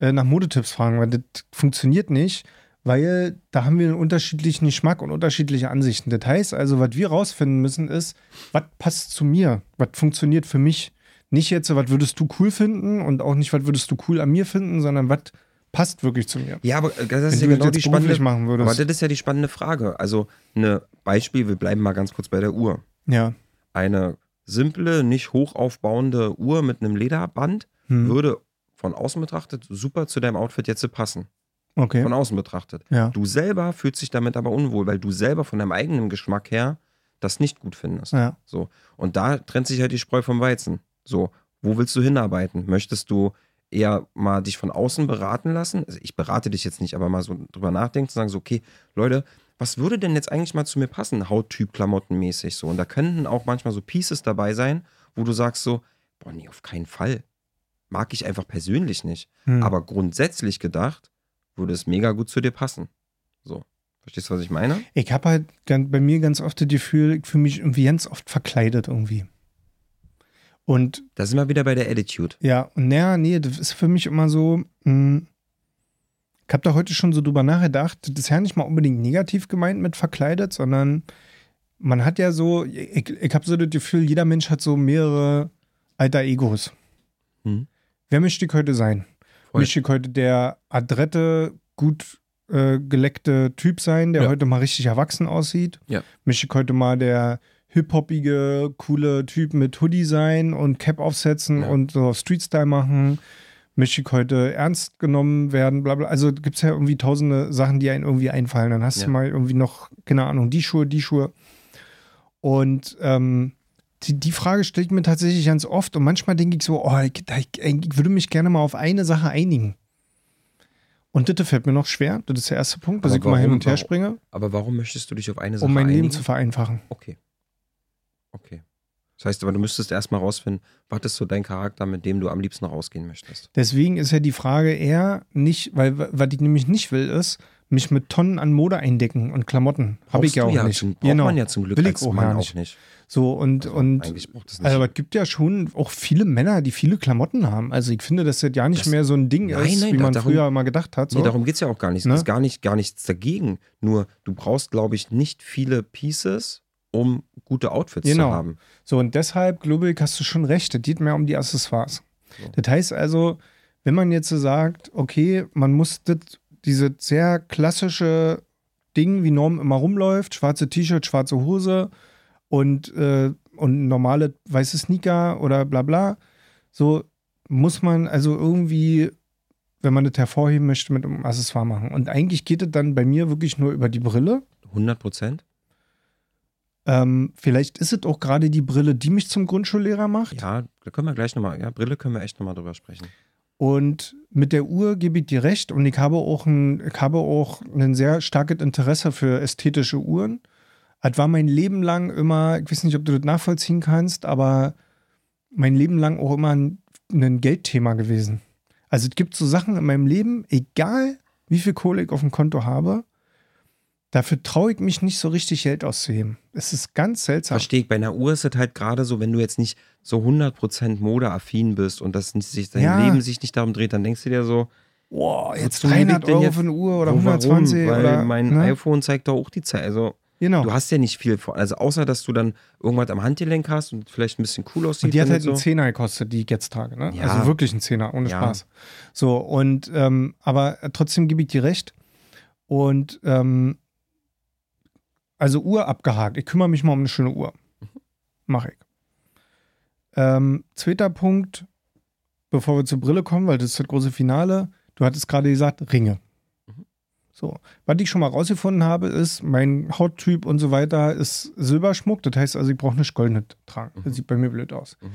äh, nach Modetipps fragen, weil das funktioniert nicht, weil da haben wir einen unterschiedlichen Geschmack und unterschiedliche Ansichten. Das heißt also, was wir rausfinden müssen, ist, was passt zu mir, was funktioniert für mich. Nicht jetzt, was würdest du cool finden und auch nicht, was würdest du cool an mir finden, sondern was passt wirklich zu mir. ja, aber äh, das Wenn ist ja genau die spannende machen würdest. Aber das ist ja die spannende Frage. Also, ein Beispiel, wir bleiben mal ganz kurz bei der Uhr. Ja. Eine simple, nicht hoch aufbauende Uhr mit einem Lederband Hm. würde von außen betrachtet super zu deinem Outfit jetzt passen. Okay. Von außen betrachtet. Ja. Du selber fühlst dich damit aber unwohl, weil du selber von deinem eigenen Geschmack her das nicht gut findest. Ja. So. Und da trennt sich halt die Spreu vom Weizen. So, wo willst du hinarbeiten? Möchtest du eher mal dich von außen beraten lassen? Also ich berate dich jetzt nicht, aber mal so drüber nachdenken, zu sagen, so, okay, Leute, was würde denn jetzt eigentlich mal zu mir passen, Hauttyp, Klamottenmäßig so? Und da könnten auch manchmal so Pieces dabei sein, wo du sagst so, boah, nee, auf keinen Fall. Mag ich einfach persönlich nicht. Hm. Aber grundsätzlich gedacht, würde es mega gut zu dir passen. So. Verstehst du, was ich meine? Ich habe halt bei mir ganz oft das Gefühl, ich fühle mich irgendwie ganz oft verkleidet irgendwie. Und Da sind wir wieder bei der Attitude. ja, und naja, nee, das ist für mich immer so, mh, ich habe da heute schon so drüber nachgedacht, das ist ja nicht mal unbedingt negativ gemeint mit verkleidet, sondern man hat ja so, ich, ich habe so das Gefühl, jeder Mensch hat so mehrere alter Egos. Hm. Wer möchte ich heute sein? Voll. Möchte ich heute der adrette, gut äh, geleckte Typ sein, der Ja. heute mal richtig erwachsen aussieht? Ja. Möchte ich heute mal der hip-hoppige, coole Typ mit Hoodie sein und Cap aufsetzen Ja. und so Street-Style machen? Möchte ich heute ernst genommen werden? Bla bla. Also gibt es ja irgendwie tausende Sachen, die einem irgendwie einfallen. Dann hast Ja. du mal irgendwie noch, keine Ahnung, die Schuhe, die Schuhe. Und ähm, die, die Frage stelle ich mir tatsächlich ganz oft und manchmal denke ich so, oh, ich, ich, ich würde mich gerne mal auf eine Sache einigen. Und das fällt mir noch schwer. Das ist der erste Punkt, dass Aber ich mal hin warum- und her warum- springe, Aber warum möchtest du dich auf eine Sache um mein Leben einigen? zu vereinfachen. Okay. Okay. Das heißt aber, du müsstest erstmal rausfinden, was ist so dein Charakter, mit dem du am liebsten rausgehen möchtest. Deswegen ist ja die Frage eher nicht, weil was ich nämlich nicht will, ist, mich mit Tonnen an Mode eindecken und Klamotten. Habe ich ja auch nicht. Zum, braucht man ja zum Glück Will ich auch Mann ja auch nicht. nicht. So und, Also und eigentlich braucht es nicht. also, aber es gibt ja schon auch viele Männer, die viele Klamotten haben. Also ich finde, dass das ja nicht Das- mehr so ein Ding Nein, ist, nein, wie man darum- früher mal gedacht hat. So. Nee, darum geht es ja auch gar nicht. Ne? Es ist gar, nicht, gar nichts dagegen. Nur du brauchst, glaube ich, nicht viele Pieces, um gute Outfits Genau. zu haben. So, und deshalb, glaube ich, hast du schon recht. Es geht mehr um die Accessoires. So. Das heißt also, wenn man jetzt so sagt, okay, man muss das, diese sehr klassische Ding, wie Norm immer rumläuft, schwarze T-Shirt, schwarze Hose und, äh, und normale weiße Sneaker oder bla bla, so muss man also irgendwie, wenn man das hervorheben möchte, mit einem Accessoire machen. Und eigentlich geht es dann bei mir wirklich nur über die Brille. 100 Prozent? Ähm, vielleicht ist es auch gerade die Brille, die mich zum Grundschullehrer macht. Ja, da können wir gleich nochmal, ja, Brille können wir echt nochmal drüber sprechen. Und mit der Uhr gebe ich dir recht und ich habe auch ein, ich habe auch ein sehr starkes Interesse für ästhetische Uhren. Es war mein Leben lang immer, ich weiß nicht, ob du das nachvollziehen kannst, aber mein Leben lang auch immer ein, ein Geldthema gewesen. Also es gibt so Sachen in meinem Leben, egal wie viel Kohle ich auf dem Konto habe, dafür traue ich mich nicht so richtig Geld auszuheben. Es ist ganz seltsam. Verstehe ich. Bei einer Uhr ist es halt gerade so, wenn du jetzt nicht so 100% modeaffin bist und das sich, dein Ja. Leben sich nicht darum dreht, dann denkst du dir so, Boah, jetzt wozu lebe ich 300 denn Euro jetzt? für eine Uhr oder wo, 120 warum? Weil oder mein ne? iPhone zeigt doch auch die Zeit. Also Genau. du hast ja nicht viel vor. Also außer, dass du dann irgendwas am Handgelenk hast und vielleicht ein bisschen cool aussieht. Und die hat halt das einen so. Zehner gekostet, die ich jetzt trage. Ne? Ja. Also wirklich einen Zehner, ohne Ja. Spaß. So, und ähm, aber trotzdem gebe ich dir recht. Und ähm, also Uhr abgehakt. Ich kümmere mich mal um eine schöne Uhr. Mache ich. Ähm, zweiter Punkt, bevor wir zur Brille kommen, weil das ist das große Finale. Du hattest gerade gesagt, Ringe. Mhm. So, was ich schon mal rausgefunden habe, ist, mein Hauttyp und so weiter ist Silberschmuck. Das heißt also, ich brauche nicht goldenes tragen. Das Mhm. sieht bei mir blöd aus. Mhm.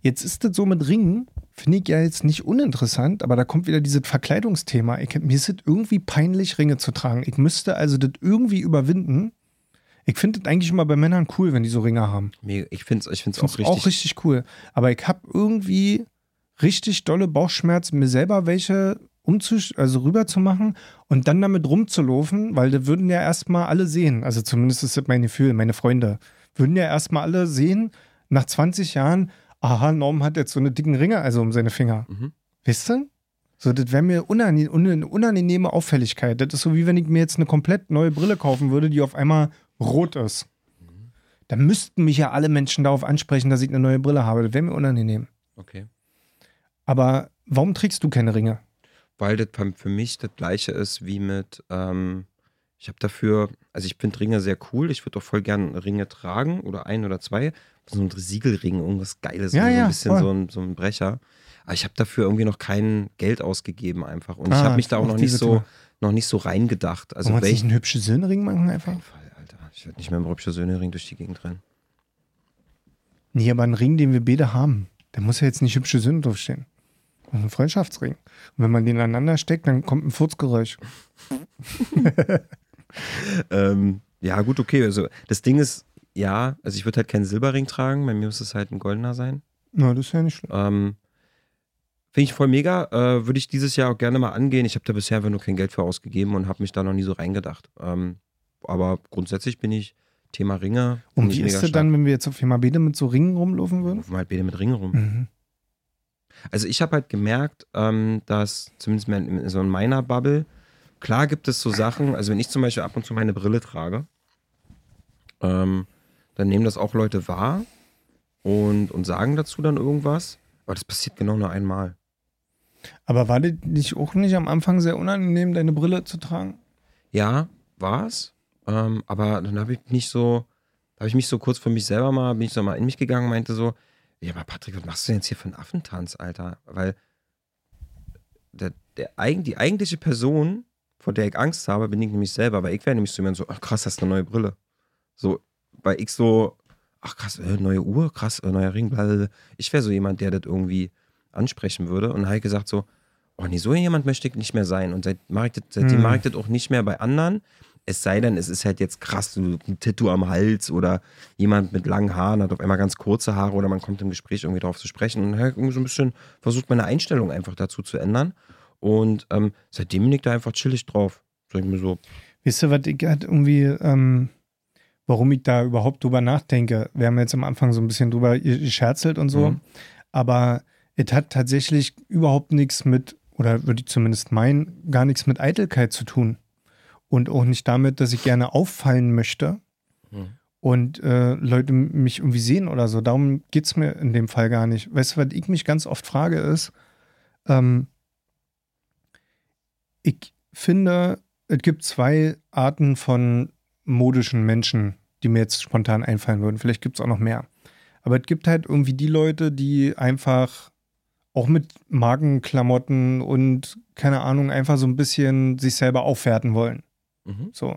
Jetzt ist das so mit Ringen, finde ich ja jetzt nicht uninteressant, aber da kommt wieder dieses Verkleidungsthema. Ich, mir ist es irgendwie peinlich, Ringe zu tragen. Ich müsste also das irgendwie überwinden. Ich finde das eigentlich immer bei Männern cool, wenn die so Ringe haben. Ich finde es ich find's Find's auch richtig. auch richtig cool. Aber ich habe irgendwie richtig dolle Bauchschmerzen, mir selber welche umzusch also rüber zu machen und dann damit rumzulaufen, weil da würden ja erstmal alle sehen, also zumindest ist das mein Gefühl, meine Freunde, würden ja erstmal alle sehen, nach 20 Jahren, aha, Norm hat jetzt so eine dicken Ringe also um seine Finger. Mhm. Wisst ihr? So, das wäre mir unangenehm, une- unangenehme Auffälligkeit. Das ist so, wie wenn ich mir jetzt eine komplett neue Brille kaufen würde, die auf einmal rot ist. Dann müssten mich ja alle Menschen darauf ansprechen, dass ich eine neue Brille habe. Das wäre mir unangenehm. Okay. Aber warum trägst du keine Ringe? Weil das für mich das gleiche ist wie mit, ähm, ich habe dafür, also ich finde Ringe sehr cool. Ich würde auch voll gern Ringe tragen oder ein oder zwei. So ein Siegelring, irgendwas Geiles, Ja, so ja, ein bisschen voll. so ein, so ein Brecher. Aber ich habe dafür irgendwie noch kein Geld ausgegeben einfach. Und ich Ah, habe mich da auch noch nicht so, noch nicht so reingedacht. Also Wollen wir nicht einen hübschen Söhnring machen Auf einfach? jeden Fall. Ich werde nicht mehr im Röpscher Söhnering durch die Gegend rennen. Nee, aber ein Ring, den wir beide haben, der muss ja jetzt nicht hübsche Söhne draufstehen. Das ist Ein Freundschaftsring. Und wenn man den aneinander steckt, dann kommt ein Furzgeräusch. Ähm, ja, gut, okay. Also das Ding ist, ja, also ich würde halt keinen Silberring tragen. Bei mir muss es halt ein goldener sein. Na, das ist ja nicht schlimm. Ähm, Finde ich voll mega. Äh, Würde ich dieses Jahr auch gerne mal angehen. Ich habe da bisher einfach nur kein Geld für ausgegeben und habe mich da noch nie so reingedacht. Ähm, aber grundsätzlich bin ich Thema Ringe. Und wie ist das dann, wenn wir jetzt auf Firma Bede mit so Ringen rumlaufen würden? Laufen halt beide mit Ringen rum. Mhm. Also ich habe halt gemerkt, ähm, dass zumindest in, so in meiner Bubble, klar gibt es so Sachen, also wenn ich zum Beispiel ab und zu meine Brille trage, ähm, dann nehmen das auch Leute wahr und, und sagen dazu dann irgendwas. Aber das passiert genau nur einmal. Aber war das nicht auch nicht am Anfang sehr unangenehm, deine Brille zu tragen? Ja, war's. Ähm, aber dann habe ich nicht so, habe ich mich so kurz für mich selber mal, bin ich so mal in mich gegangen und meinte so, ja, aber Patrick, was machst du denn jetzt hier für einen Affentanz, Alter? Weil der, der, die eigentliche Person, vor der ich Angst habe, bin ich nämlich selber, weil ich wäre nämlich so jemand so, ach krass, hast du eine neue Brille. So, weil ich so, ach krass, äh, neue Uhr, krass, äh, neuer Ring, blablabla. Ich wäre so jemand, der das irgendwie ansprechen würde. Und ich gesagt so, oh nee, so jemand möchte ich nicht mehr sein. Und seit, ich das, seitdem Hm. mache ich das auch nicht mehr bei anderen. Es sei denn, es ist halt jetzt krass, ein Tattoo am Hals oder jemand mit langen Haaren hat auf einmal ganz kurze Haare oder man kommt im Gespräch irgendwie drauf zu sprechen. Und ich irgendwie so ein bisschen versucht, meine Einstellung einfach dazu zu ändern. Und ähm, seitdem bin ich da einfach chillig drauf. Sag ich mir so, Wisst ihr, was ich halt irgendwie, ähm, warum ich da überhaupt drüber nachdenke? Wir haben jetzt am Anfang so ein bisschen drüber gescherzelt und so, Mhm. aber es hat tatsächlich überhaupt nichts mit, oder würde ich zumindest meinen, gar nichts mit Eitelkeit zu tun. Und auch nicht damit, dass ich gerne auffallen möchte Mhm. und äh, Leute mich irgendwie sehen oder so. Darum geht es mir in dem Fall gar nicht. Weißt du, was ich mich ganz oft frage, ist, ähm, ich finde, es gibt zwei Arten von modischen Menschen, die mir jetzt spontan einfallen würden. Vielleicht gibt es auch noch mehr. Aber es gibt halt irgendwie die Leute, die einfach auch mit Markenklamotten und keine Ahnung, einfach so ein bisschen sich selber aufwerten wollen. Mhm. So.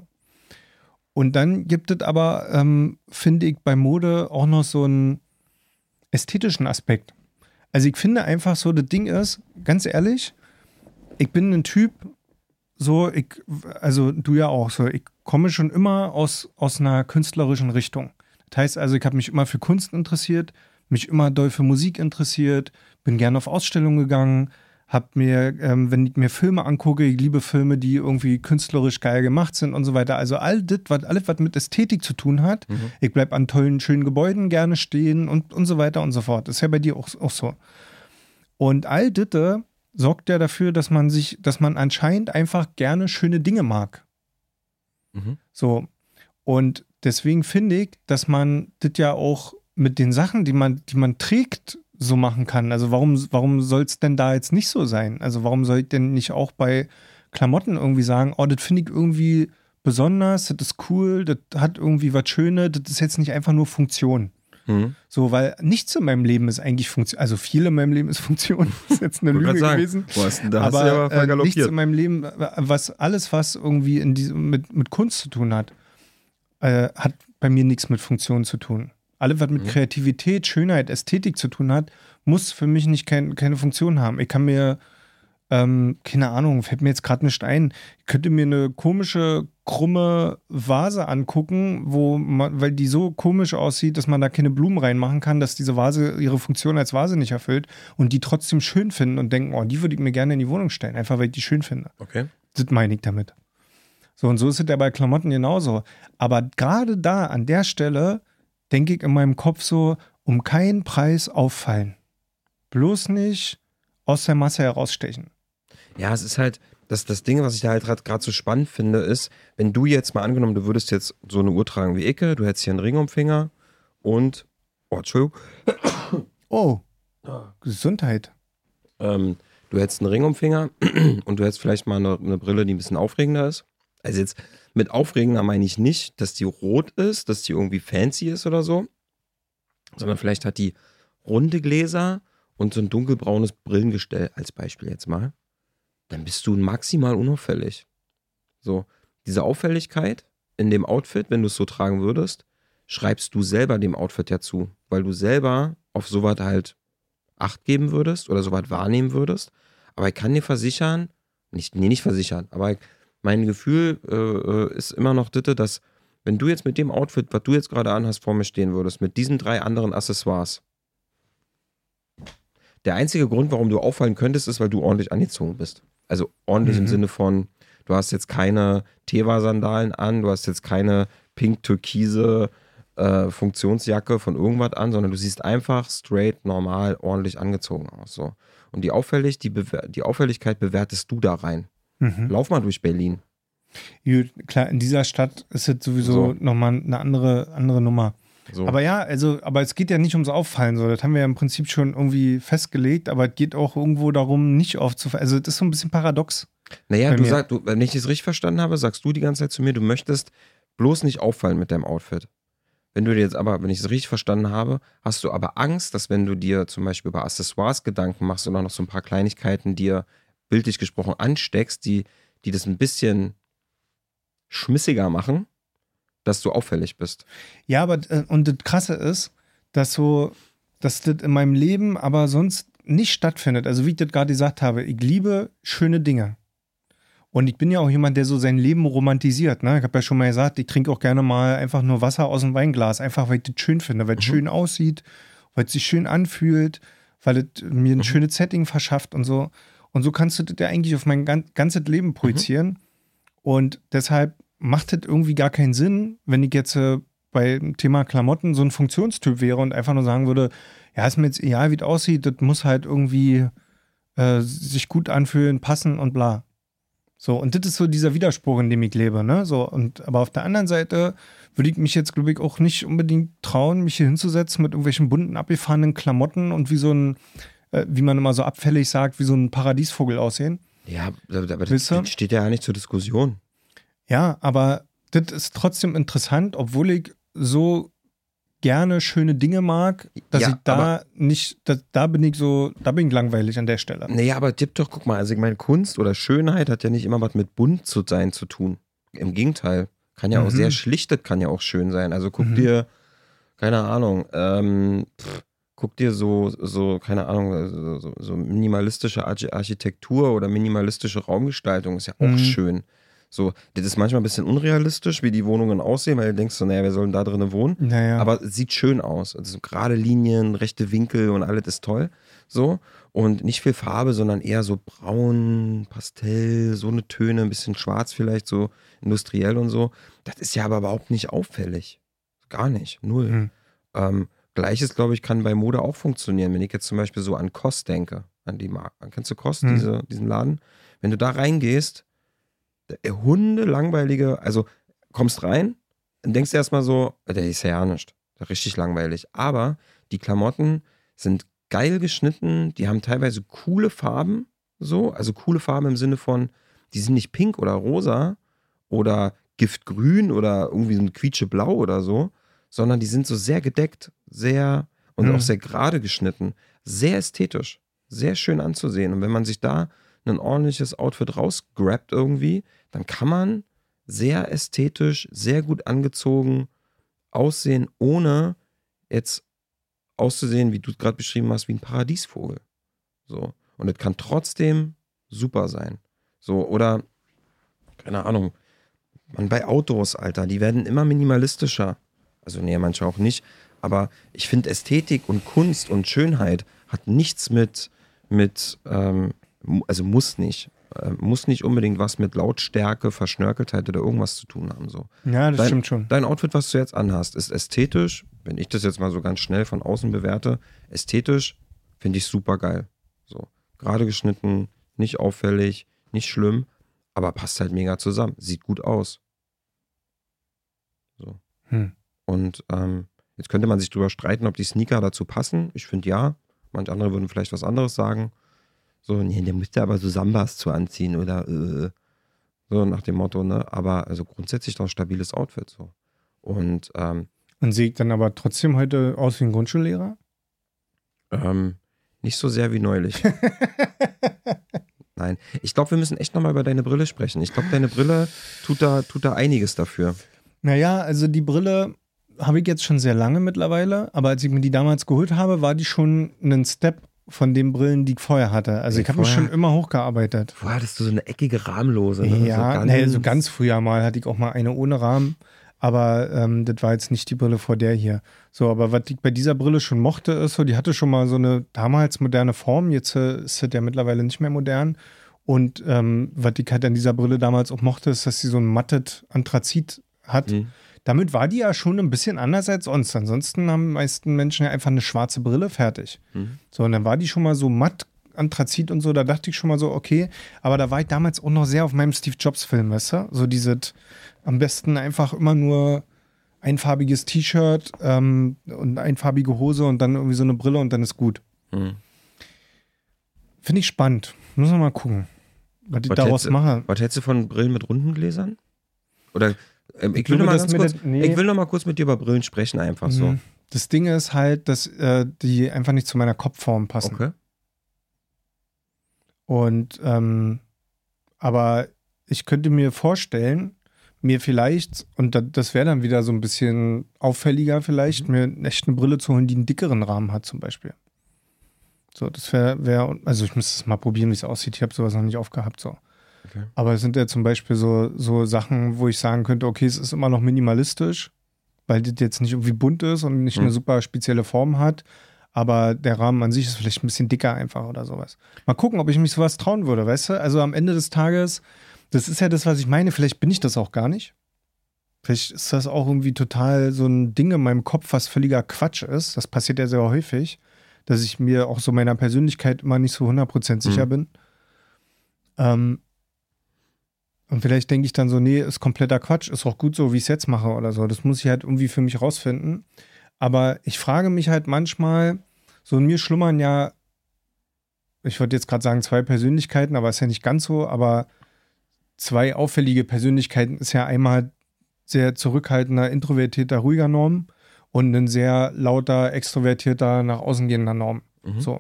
Und dann gibt es aber, ähm, finde ich, bei Mode auch noch so einen ästhetischen Aspekt. Also ich finde einfach so, das Ding ist, ganz ehrlich, ich bin ein Typ, so, ich, also du ja auch so, ich komme schon immer aus, aus einer künstlerischen Richtung. Das heißt also, ich habe mich immer für Kunst interessiert, mich immer doll für Musik interessiert, bin gerne auf Ausstellungen gegangen, hab mir, ähm, wenn ich mir Filme angucke, ich liebe Filme, die irgendwie künstlerisch geil gemacht sind und so weiter. Also all das, was, alles, was mit Ästhetik zu tun hat. Mhm. Ich bleib an tollen, schönen Gebäuden gerne stehen und, und so weiter und so fort. Das ist ja bei dir auch, auch so. Und all das äh, sorgt ja dafür, dass man sich, dass man anscheinend einfach gerne schöne Dinge mag. Mhm. So. Und deswegen finde ich, dass man das ja auch mit den Sachen, die man, die man trägt, so machen kann. Also warum, warum soll es denn da jetzt nicht so sein? Also warum soll ich denn nicht auch bei Klamotten irgendwie sagen, oh, das finde ich irgendwie besonders, das ist cool, das hat irgendwie was Schönes, das ist jetzt nicht einfach nur Funktion. Mhm. So, weil nichts in meinem Leben ist eigentlich Funktion. Also viel in meinem Leben ist Funktion. Das ist jetzt eine Lüge gewesen. wo hast da hast du aber ja aber äh, nichts in meinem Leben, was alles, was irgendwie in diesem, mit, mit Kunst zu tun hat, äh, hat bei mir nichts mit Funktion zu tun. Alles, was mit Mhm. Kreativität, Schönheit, Ästhetik zu tun hat, muss für mich nicht kein, keine Funktion haben. Ich kann mir, ähm, keine Ahnung, fällt mir jetzt gerade nicht ein, ich könnte mir eine komische, krumme Vase angucken, wo man, weil die so komisch aussieht, dass man da keine Blumen reinmachen kann, dass diese Vase ihre Funktion als Vase nicht erfüllt und die trotzdem schön finden und denken, oh, die würde ich mir gerne in die Wohnung stellen, einfach weil ich die schön finde. Okay. Das meine ich damit. So, und so ist es ja bei Klamotten genauso. Aber gerade da, an der Stelle, denke ich in meinem Kopf so, um keinen Preis auffallen. Bloß nicht aus der Masse herausstechen. Ja, es ist halt, das, das Ding, was ich da halt gerade so spannend finde, ist, wenn du jetzt mal angenommen, du würdest jetzt so eine Uhr tragen wie Icke, du hättest hier einen Ring um Finger und, oh, Entschuldigung, Oh, Gesundheit. ähm, du hättest einen Ring um Finger und du hättest vielleicht mal eine, eine Brille, die ein bisschen aufregender ist. Also jetzt mit aufregender meine ich nicht, dass die rot ist, dass die irgendwie fancy ist oder so, sondern vielleicht hat die runde Gläser und so ein dunkelbraunes Brillengestell als Beispiel jetzt mal. Dann bist du maximal unauffällig. So, diese Auffälligkeit in dem Outfit, wenn du es so tragen würdest, schreibst du selber dem Outfit ja zu, weil du selber auf sowas halt Acht geben würdest oder sowas wahrnehmen würdest. Aber ich kann dir versichern, nicht, nee, nicht versichern, aber ich, mein Gefühl äh, äh, ist immer noch das, dass wenn du jetzt mit dem Outfit, was du jetzt gerade anhast, vor mir stehen würdest, mit diesen drei anderen Accessoires, der einzige Grund, warum du auffallen könntest, ist, weil du ordentlich angezogen bist. Also ordentlich im Mhm. Sinne von, du hast jetzt keine Teva-Sandalen an, du hast jetzt keine pink-türkise äh, Funktionsjacke von irgendwas an, sondern du siehst einfach straight, normal, ordentlich angezogen aus. So. Und die, Auffällig, die, die Auffälligkeit bewertest du da rein. Mhm. Lauf mal durch Berlin. Gut, klar, in dieser Stadt ist es sowieso So. nochmal eine andere, andere Nummer. So. Aber ja, also, aber es geht ja nicht ums Auffallen, so. Das haben wir ja im Prinzip schon irgendwie festgelegt, aber es geht auch irgendwo darum, nicht aufzufallen. Also, das ist so ein bisschen paradox. Naja, du mir. sagst, du, wenn ich es richtig verstanden habe, sagst du die ganze Zeit zu mir, du möchtest bloß nicht auffallen mit deinem Outfit. Wenn du dir jetzt aber, wenn ich es richtig verstanden habe, hast du aber Angst, dass wenn du dir zum Beispiel über Accessoires Gedanken machst und auch noch so ein paar Kleinigkeiten dir bildlich gesprochen ansteckst, die, die das ein bisschen schmissiger machen, dass du auffällig bist. Ja, aber äh, und das Krasse ist, dass so, dass das in meinem Leben aber sonst nicht stattfindet. Also wie ich das gerade gesagt habe, ich liebe schöne Dinge. Und ich bin ja auch jemand, der so sein Leben romantisiert. Ne? Ich habe ja schon mal gesagt, ich trinke auch gerne mal einfach nur Wasser aus dem Weinglas, einfach weil ich das schön finde, weil es Mhm. schön aussieht, weil es sich schön anfühlt, weil es mir ein Mhm. schönes Setting verschafft und so. Und so kannst du das ja eigentlich auf mein gan ganzes Mhm. Leben projizieren. Und deshalb macht das irgendwie gar keinen Sinn, wenn ich jetzt äh, beim Thema Klamotten so ein Funktionstyp wäre und einfach nur sagen würde, ja, ist mir jetzt egal, wie es aussieht, das muss halt irgendwie äh, sich gut anfühlen, passen und bla. So, und das ist so dieser Widerspruch, in dem ich lebe, ne? So, und aber auf der anderen Seite würde ich mich jetzt, glaube ich, auch nicht unbedingt trauen, mich hier hinzusetzen mit irgendwelchen bunten, abgefahrenen Klamotten und wie so ein, äh, wie man immer so abfällig sagt, wie so ein Paradiesvogel aussehen. Ja, aber das, das steht ja nicht zur Diskussion. Ja, aber das ist trotzdem interessant, obwohl ich so gerne schöne Dinge mag, dass Ja, ich da nicht, da, da bin ich so, da bin ich langweilig an der Stelle. Naja, aber tipp doch, guck mal, also ich meine, Kunst oder Schönheit hat ja nicht immer was mit bunt zu sein zu tun. Im Gegenteil. Kann ja auch Mhm. sehr schlichtet, kann ja auch schön sein. Also guck Mhm. dir, keine Ahnung, ähm, pff, guck dir so, so, keine Ahnung, so, so, minimalistische Arch Architektur oder minimalistische Raumgestaltung ist ja auch Mhm. schön. So, das ist manchmal ein bisschen unrealistisch, wie die Wohnungen aussehen, weil du denkst so, naja, wer soll denn da drinnen wohnen? Naja. Aber es sieht schön aus. Also gerade Linien, rechte Winkel und alles ist toll. So. Und nicht viel Farbe, sondern eher so braun, Pastell, so eine Töne, ein bisschen schwarz vielleicht, so industriell und so. Das ist ja aber überhaupt nicht auffällig. Gar nicht. Null. Hm. Ähm, Gleiches, glaube ich, kann bei Mode auch funktionieren. Wenn ich jetzt zum Beispiel so an Kost denke, an die Marke. Kennst du Kost, Hm. diese, diesen Laden? Wenn du da reingehst, der Hunde langweilige, also kommst rein und denkst erstmal so, der ist ja nicht. Richtig langweilig. Aber die Klamotten sind geil geschnitten, die haben teilweise coole Farben, so, also coole Farben im Sinne von, die sind nicht pink oder rosa oder giftgrün oder irgendwie so ein quietscheblau oder so, sondern die sind so sehr gedeckt, sehr und Mhm. auch sehr gerade geschnitten, sehr ästhetisch, sehr schön anzusehen. Und wenn man sich da ein ordentliches Outfit rausgrabt irgendwie, dann kann man sehr ästhetisch, sehr gut angezogen aussehen, ohne jetzt auszusehen, wie du es gerade beschrieben hast, wie ein Paradiesvogel. So. Und es kann trotzdem super sein. So, oder, keine Ahnung, man bei Autos, Alter, die werden immer minimalistischer. Also, nee, manche auch nicht. Aber ich finde, Ästhetik und Kunst und Schönheit hat nichts mit, mit ähm, also muss nicht, äh, muss nicht unbedingt was mit Lautstärke, Verschnörkeltheit oder irgendwas zu tun haben. So. Ja, das dein, stimmt schon. Dein Outfit, was du jetzt anhast, ist ästhetisch, wenn ich das jetzt mal so ganz schnell von außen bewerte, ästhetisch finde ich super geil. So, gerade geschnitten, nicht auffällig, nicht schlimm, aber passt halt mega zusammen, sieht gut aus. So. Hm. Und ähm, jetzt könnte man sich drüber streiten, ob die Sneaker dazu passen. Ich finde ja. Manche andere würden vielleicht was anderes sagen. So, nee, der müsste aber so Sambas zu anziehen oder äh, so nach dem Motto, ne? Aber also grundsätzlich doch ein stabiles Outfit so. Und, ähm, Und sehe ich dann aber trotzdem heute aus wie ein Grundschullehrer? Ähm, nicht so sehr wie neulich. Nein. Ich glaube, wir müssen echt nochmal über deine Brille sprechen. Ich glaube, deine Brille tut da, tut da einiges dafür. Naja, also die Brille habe ich jetzt schon sehr lange mittlerweile, aber als ich mir die damals geholt habe, war die schon einen Step von den Brillen, die ich vorher hatte. Also ich habe mich schon immer hochgearbeitet. Vorher hattest du so eine eckige Rahmenlose. Ne? Ja, so ganz, nee, so ganz früher mal hatte ich auch mal eine ohne Rahmen. Aber ähm, das war jetzt nicht die Brille vor der hier. So, aber was ich bei dieser Brille schon mochte, ist so, die hatte schon mal so eine damals moderne Form. Jetzt äh, ist das ja mittlerweile nicht mehr modern. Und ähm, was ich halt an dieser Brille damals auch mochte, ist, dass sie so ein mattet Anthrazit hat. Mhm. Damit war die ja schon ein bisschen anders als sonst. Ansonsten haben die meisten Menschen ja einfach eine schwarze Brille fertig. Mhm. So, und dann war die schon mal so matt, Anthrazit und so. Da dachte ich schon mal so, okay. Aber da war ich damals auch noch sehr auf meinem Steve Jobs-Film, weißt du? So dieses am besten einfach immer nur einfarbiges T-Shirt ähm, und einfarbige Hose und dann irgendwie so eine Brille und dann ist gut. Mhm. Finde ich spannend. Muss man mal gucken, was ich was daraus hättest, mache. Was hättest du von Brillen mit runden Gläsern? Oder ich, will noch mal kurz, nee. ich will noch mal kurz mit dir über Brillen sprechen, einfach so. Mhm. Das Ding ist halt, dass äh, die einfach nicht zu meiner Kopfform passen. Okay. Und, ähm, aber ich könnte mir vorstellen, mir vielleicht, und das wäre dann wieder so ein bisschen auffälliger vielleicht, mhm. mir echt eine Brille zu holen, die einen dickeren Rahmen hat zum Beispiel. So, das wäre, wär, also ich müsste es mal probieren, wie es aussieht. Ich habe sowas noch nicht aufgehabt, so. Okay. Aber es sind ja zum Beispiel so, so Sachen, wo ich sagen könnte, okay, es ist immer noch minimalistisch, weil das jetzt nicht irgendwie bunt ist und nicht mhm. eine super spezielle Form hat. Aber der Rahmen an sich ist vielleicht ein bisschen dicker einfach oder sowas. Mal gucken, ob ich mich sowas trauen würde, weißt du? Also am Ende des Tages, das ist ja das, was ich meine. Vielleicht bin ich das auch gar nicht. Vielleicht ist das auch irgendwie total so ein Ding in meinem Kopf, was völliger Quatsch ist. Das passiert ja sehr häufig, dass ich mir auch so meiner Persönlichkeit immer nicht so 100% sicher mhm. bin. Ähm, und vielleicht denke ich dann so, nee, ist kompletter Quatsch, ist auch gut so, wie ich es jetzt mache oder so. Das muss ich halt irgendwie für mich rausfinden. Aber ich frage mich halt manchmal, so in mir schlummern ja, ich würde jetzt gerade sagen, zwei Persönlichkeiten, aber ist ja nicht ganz so, aber zwei auffällige Persönlichkeiten ist ja einmal sehr zurückhaltender, introvertierter, ruhiger Norm und ein sehr lauter, extrovertierter, nach außen gehender Norm. Mhm. So.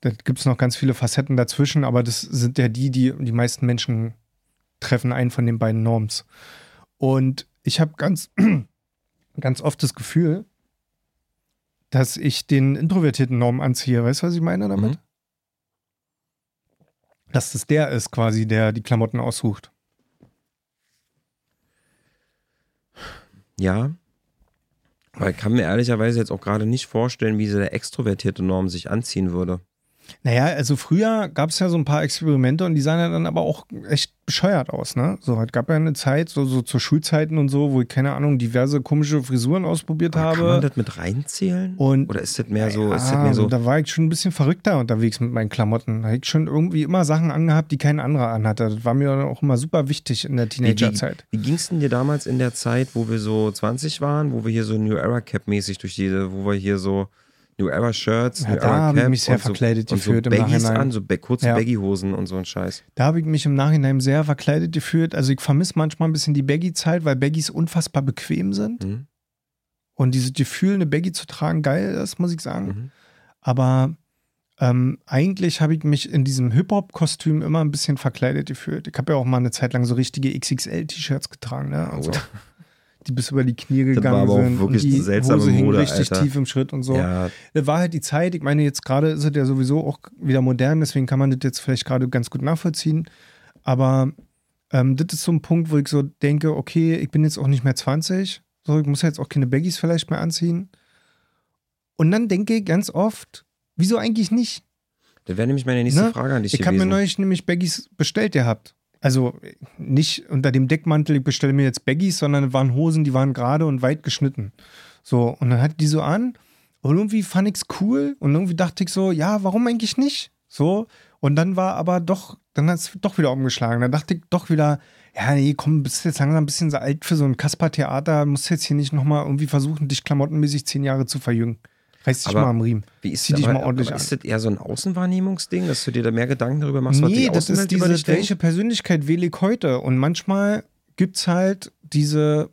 Da gibt es noch ganz viele Facetten dazwischen, aber das sind ja die, die die meisten Menschen treffen einen von den beiden Norms. Und ich habe ganz, ganz oft das Gefühl, dass ich den introvertierten Norm anziehe. Weißt du, was ich meine damit? Mhm. Dass das der ist, quasi, der die Klamotten aussucht. Ja. Aber ich kann mir ehrlicherweise jetzt auch gerade nicht vorstellen, wie der extrovertierte Norm sich anziehen würde. Naja, also früher gab es ja so ein paar Experimente und die sahen ja dann aber auch echt bescheuert aus, ne? So, es gab ja eine Zeit, so, so zu Schulzeiten und so, wo ich, keine Ahnung, diverse komische Frisuren ausprobiert aber habe. Kann man das mit reinzählen? Und Oder ist das mehr so, ja, ist das mehr so? Da war ich schon ein bisschen verrückter unterwegs mit meinen Klamotten. Da habe ich schon irgendwie immer Sachen angehabt, die kein anderer anhatte. Das war mir auch immer super wichtig in der Teenagerzeit. Wie, wie, wie ging es denn dir damals in der Zeit, wo wir so 20 waren, wo wir hier so New Era Cap mäßig durch jede, wo wir hier so New Era Shirts, ja, New da habe ich mich sehr verkleidet so, gefühlt und so im Nachhinein. an, so kurze ja. Baggy-Hosen und so ein Scheiß. Da habe ich mich im Nachhinein sehr verkleidet gefühlt. Also ich vermisse manchmal ein bisschen die Baggy-Zeit, weil Baggies unfassbar bequem sind. Mhm. Und dieses Gefühl, eine Baggy zu tragen, geil ist, muss ich sagen. Mhm. Aber ähm, eigentlich habe ich mich in diesem Hip-Hop-Kostüm immer ein bisschen verkleidet gefühlt. Ich habe ja auch mal eine Zeit lang so richtige XXL-T-Shirts getragen. Ne? Also, die bis über die Knie Das war gegangen aber auch sind. wirklich und die seltsame Hose hing Mode, richtig Alter. tief im Schritt und so. Ja, Das war halt die Zeit. Ich meine, jetzt gerade ist es ja sowieso auch wieder modern, deswegen kann man das jetzt vielleicht gerade ganz gut nachvollziehen. Aber ähm, das ist so ein Punkt, wo ich so denke, okay, ich bin jetzt auch nicht mehr 20, so, ich muss jetzt auch keine Baggies vielleicht mehr anziehen. Und dann denke ich ganz oft, wieso eigentlich nicht? das wäre nämlich meine nächste Ne? Frage an dich Ich habe mir neulich nämlich Baggies bestellt gehabt. Also nicht unter dem Deckmantel, ich bestelle mir jetzt Baggies, sondern waren Hosen, die waren gerade und weit geschnitten. So, und dann hatte die so an und irgendwie fand ich es cool und irgendwie dachte ich so, ja, warum eigentlich nicht? So, und dann war aber doch, dann hat es doch wieder umgeschlagen. Dann dachte ich doch wieder, ja, nee, komm, bist jetzt langsam ein bisschen so alt für so ein Kasper-Theater, musst jetzt hier nicht nochmal irgendwie versuchen, dich klamottenmäßig zehn Jahre zu verjüngen. Reiß dich Aber mal am Riemen. Wie ist Zieh dich mal ordentlich an. Ist das eher so ein Außenwahrnehmungsding, dass du dir da mehr Gedanken darüber machst, was Nee, die das ist diese, denkt? welche Persönlichkeit wähle ich heute? Und manchmal gibt es halt diese,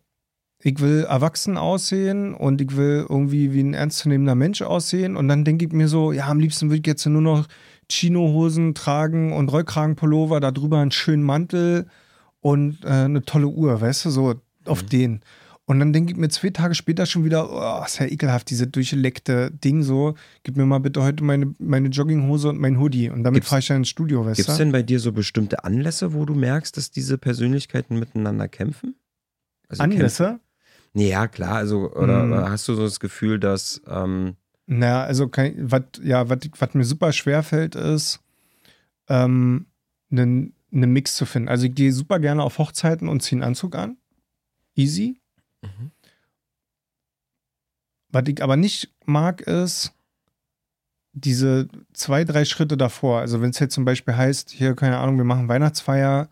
ich will erwachsen aussehen und ich will irgendwie wie ein ernstzunehmender Mensch aussehen. Und dann denke ich mir so, ja, am liebsten würde ich jetzt nur noch Chinohosen tragen und Rollkragenpullover, darüber einen schönen Mantel und äh, eine tolle Uhr, weißt du, so auf Mhm. den. Und dann denke ich mir zwei Tage später schon wieder, oh, ist ja ekelhaft, diese durchgeleckte Ding so. Gib mir mal bitte heute meine, meine Jogginghose und mein Hoodie. Und damit fahre ich dann ins Studio, weißt Gibt es du? denn bei dir so bestimmte Anlässe, wo du merkst, dass diese Persönlichkeiten miteinander kämpfen? Also Anlässe? Kämpfen? Ja, klar. Also, oder, oder hast du so das Gefühl, dass. Ähm, Naja, also was ja, was mir super schwer fällt, ist, ähm, einen einen Mix zu finden. Also ich gehe super gerne auf Hochzeiten und ziehe einen Anzug an. Easy. Mhm. Was ich aber nicht mag, ist diese zwei, drei Schritte davor. Also wenn es jetzt zum Beispiel heißt, hier, keine Ahnung, wir machen Weihnachtsfeier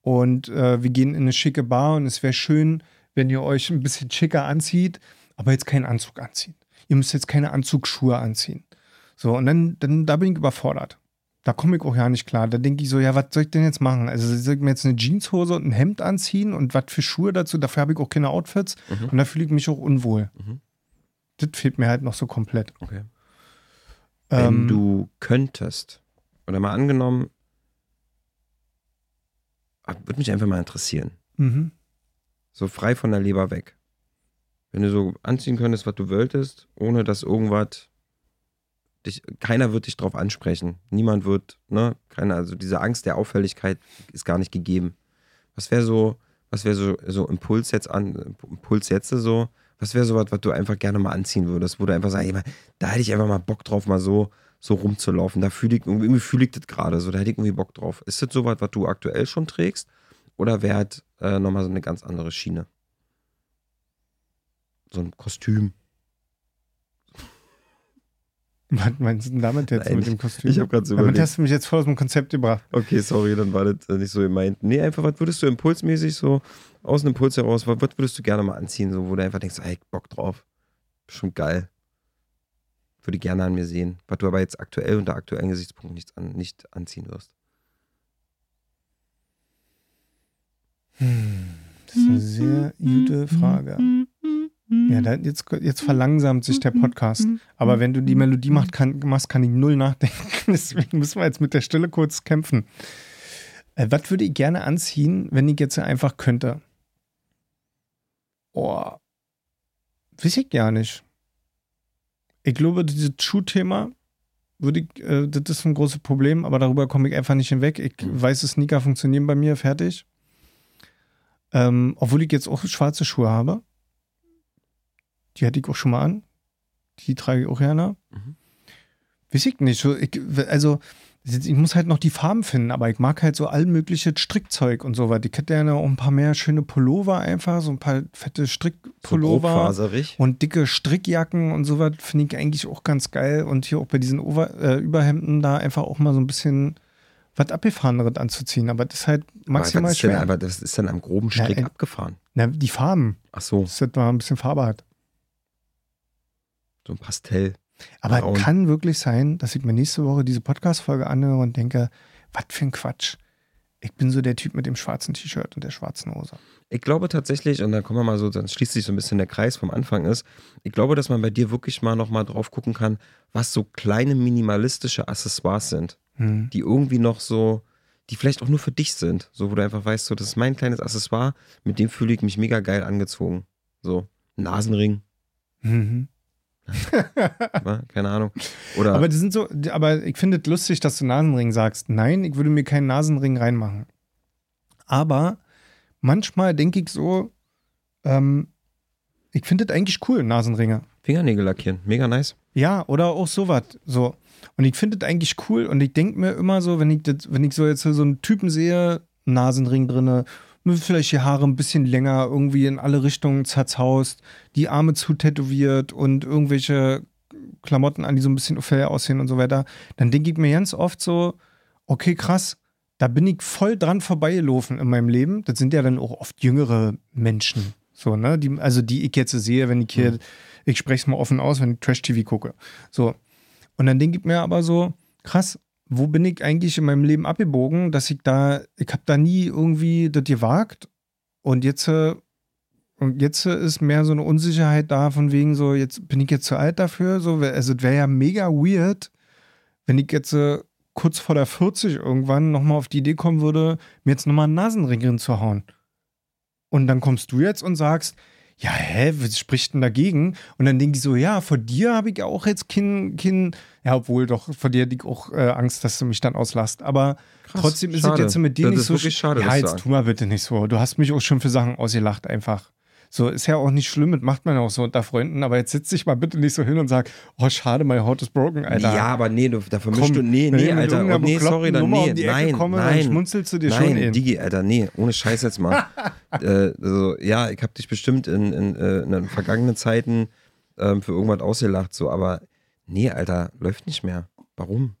und äh, wir gehen in eine schicke Bar und es wäre schön, wenn ihr euch ein bisschen schicker anzieht, aber jetzt keinen Anzug anziehen. Ihr müsst jetzt keine Anzugsschuhe anziehen. So, und dann, dann da bin ich überfordert. Da komme ich auch ja nicht klar. Da denke ich so, ja, was soll ich denn jetzt machen? Also soll ich mir jetzt eine Jeanshose und ein Hemd anziehen und was für Schuhe dazu? Dafür habe ich auch keine Outfits Mhm. und da fühle ich mich auch unwohl. Mhm. Das fehlt mir halt noch so komplett. okay. Wenn Ähm, du könntest, oder mal angenommen, ah, würde mich einfach mal interessieren. Mhm. So frei von der Leber weg. Wenn du so anziehen könntest, was du wolltest, ohne dass irgendwas dich, keiner wird dich drauf ansprechen. Niemand wird, ne, keiner, also diese Angst der Auffälligkeit ist gar nicht gegeben. Was wäre so, was wäre so, so Impuls jetzt an, Impuls jetzt so, was wäre so was, was du einfach gerne mal anziehen würdest, wo du einfach sagst, ey, da hätte ich einfach mal Bock drauf, mal so, so rumzulaufen. Da fühle ich, irgendwie fühle ich das gerade so, da hätte ich irgendwie Bock drauf. Ist das so was, was du aktuell schon trägst? Oder wäre es äh, nochmal so eine ganz andere Schiene? So ein Kostüm. Was meinst du denn damit jetzt Nein, mit dem Kostüm? Ich habe gerade so Damit überlegt. hast du mich jetzt voll aus dem Konzept gebracht. Okay, sorry, dann war das äh, nicht so gemeint. Nee, einfach, was würdest du impulsmäßig so aus dem Impuls heraus, was, was würdest du gerne mal anziehen, so, wo du einfach denkst, ey, Bock drauf. Schon geil. Würde gerne an mir sehen. Was du aber jetzt aktuell unter aktuellen Gesichtspunkten nicht, an, nicht anziehen wirst. Das ist eine sehr gute Frage. Ja, da, jetzt, jetzt verlangsamt sich der Podcast. Aber wenn du die Melodie macht, kann, machst, kann ich null nachdenken. Deswegen müssen wir jetzt mit der Stille kurz kämpfen. Äh, was würde ich gerne anziehen, wenn ich jetzt einfach könnte? Oh, weiß ich gar nicht. Ich glaube, dieses Schuhthema würde ich, äh, das ist ein großes Problem, aber darüber komme ich einfach nicht hinweg. Ich weiße Sneaker funktionieren bei mir, fertig. Ähm, obwohl ich jetzt auch schwarze Schuhe habe. Die hatte ich auch schon mal an. Die trage ich auch gerne. Mhm. Weiß ich nicht. So, ich, also, ich muss halt noch die Farben finden, aber ich mag halt so all mögliche Strickzeug und so was. Ich hätte gerne auch ein paar mehr schöne Pullover einfach, so ein paar fette So Strickpullover. grobfaserig. und dicke Strickjacken und so was finde ich eigentlich auch ganz geil. Und hier auch bei diesen Over äh, Überhemden da einfach auch mal so ein bisschen was Abgefahreneres anzuziehen. Aber das ist halt maximal aber, ist denn, schwer. aber das ist dann am groben Strick äh, abgefahren. Na, die Farben, Ach so, dass das mal ein bisschen Farbe hat. So ein Pastell. Aber Braun. kann wirklich sein, dass ich mir nächste Woche diese Podcast-Folge anhöre und denke, was für ein Quatsch. Ich bin so der Typ mit dem schwarzen T-Shirt und der schwarzen Hose. Ich glaube tatsächlich, und dann kommen wir mal so, dann schließt sich so ein bisschen der Kreis vom Anfang ist, ich glaube, dass man bei dir wirklich mal nochmal drauf gucken kann, was so kleine minimalistische Accessoires sind, Hm. die irgendwie noch so, die vielleicht auch nur für dich sind, so wo du einfach weißt, so, das ist mein kleines Accessoire, mit dem fühle ich mich mega geil angezogen. So, Nasenring, Mhm. Keine Ahnung. Oder Aber die sind so, aber ich finde es lustig, dass du Nasenring sagst. Nein, ich würde mir keinen Nasenring reinmachen. Aber manchmal denke ich so, ähm, ich finde das eigentlich cool, Nasenringe. Fingernägel lackieren, mega nice. Ja, oder auch sowas. So. Und ich finde das eigentlich cool und ich denke mir immer so, wenn ich, das, wenn ich so jetzt so einen Typen sehe, Nasenring drinne, vielleicht die Haare ein bisschen länger, irgendwie in alle Richtungen zerzaust, die Arme zu tätowiert und irgendwelche Klamotten an, die so ein bisschen fair aussehen und so weiter, dann denke ich mir ganz oft so, okay, krass, da bin ich voll dran vorbeigelaufen in meinem Leben. Das sind ja dann auch oft jüngere Menschen. So, ne? Die, also die ich jetzt sehe, wenn ich hier, ich spreche es mal offen aus, wenn ich Trash-TV gucke. So. Und dann denke ich mir aber so, krass, wo bin ich eigentlich in meinem Leben abgebogen, dass ich da, ich habe da nie irgendwie das gewagt und jetzt, äh, und jetzt ist mehr so eine Unsicherheit da, von wegen so, jetzt bin ich jetzt zu alt dafür, so, also es wäre ja mega weird, wenn ich jetzt äh, kurz vor der 40 irgendwann nochmal auf die Idee kommen würde, mir jetzt nochmal einen Nasenring reinzuhauen. Und dann kommst du jetzt und sagst, ja, hä, was spricht denn dagegen? Und dann denke ich so, ja, vor dir habe ich auch jetzt kein, kein, ja, obwohl doch, vor dir hätte ich auch äh, Angst, dass du mich dann auslasst. Aber Krass, trotzdem ist schade. es jetzt mit dir Das nicht so schade, Ja, jetzt tu mal bitte nicht so. Du hast mich auch schon für Sachen ausgelacht einfach. So, ist ja auch nicht schlimm, das macht man ja auch so unter Freunden, aber jetzt sitz dich mal bitte nicht so hin und sag, oh, schade, my heart is broken, Alter. Ja, aber nee, du, da vermischst Komm, du, nee, nee, Alter, oh, nee, sorry, dann, Nummer nee, um die Ecke nein, komme, dann nein, schmunzelst du dir nein, schon in. Digi, Alter, nee, ohne Scheiß jetzt mal. äh, also, ja, ich habe dich bestimmt in, in, äh, in den vergangenen Zeiten ähm, für irgendwas ausgelacht, so, aber nee, Alter, läuft nicht mehr. Warum?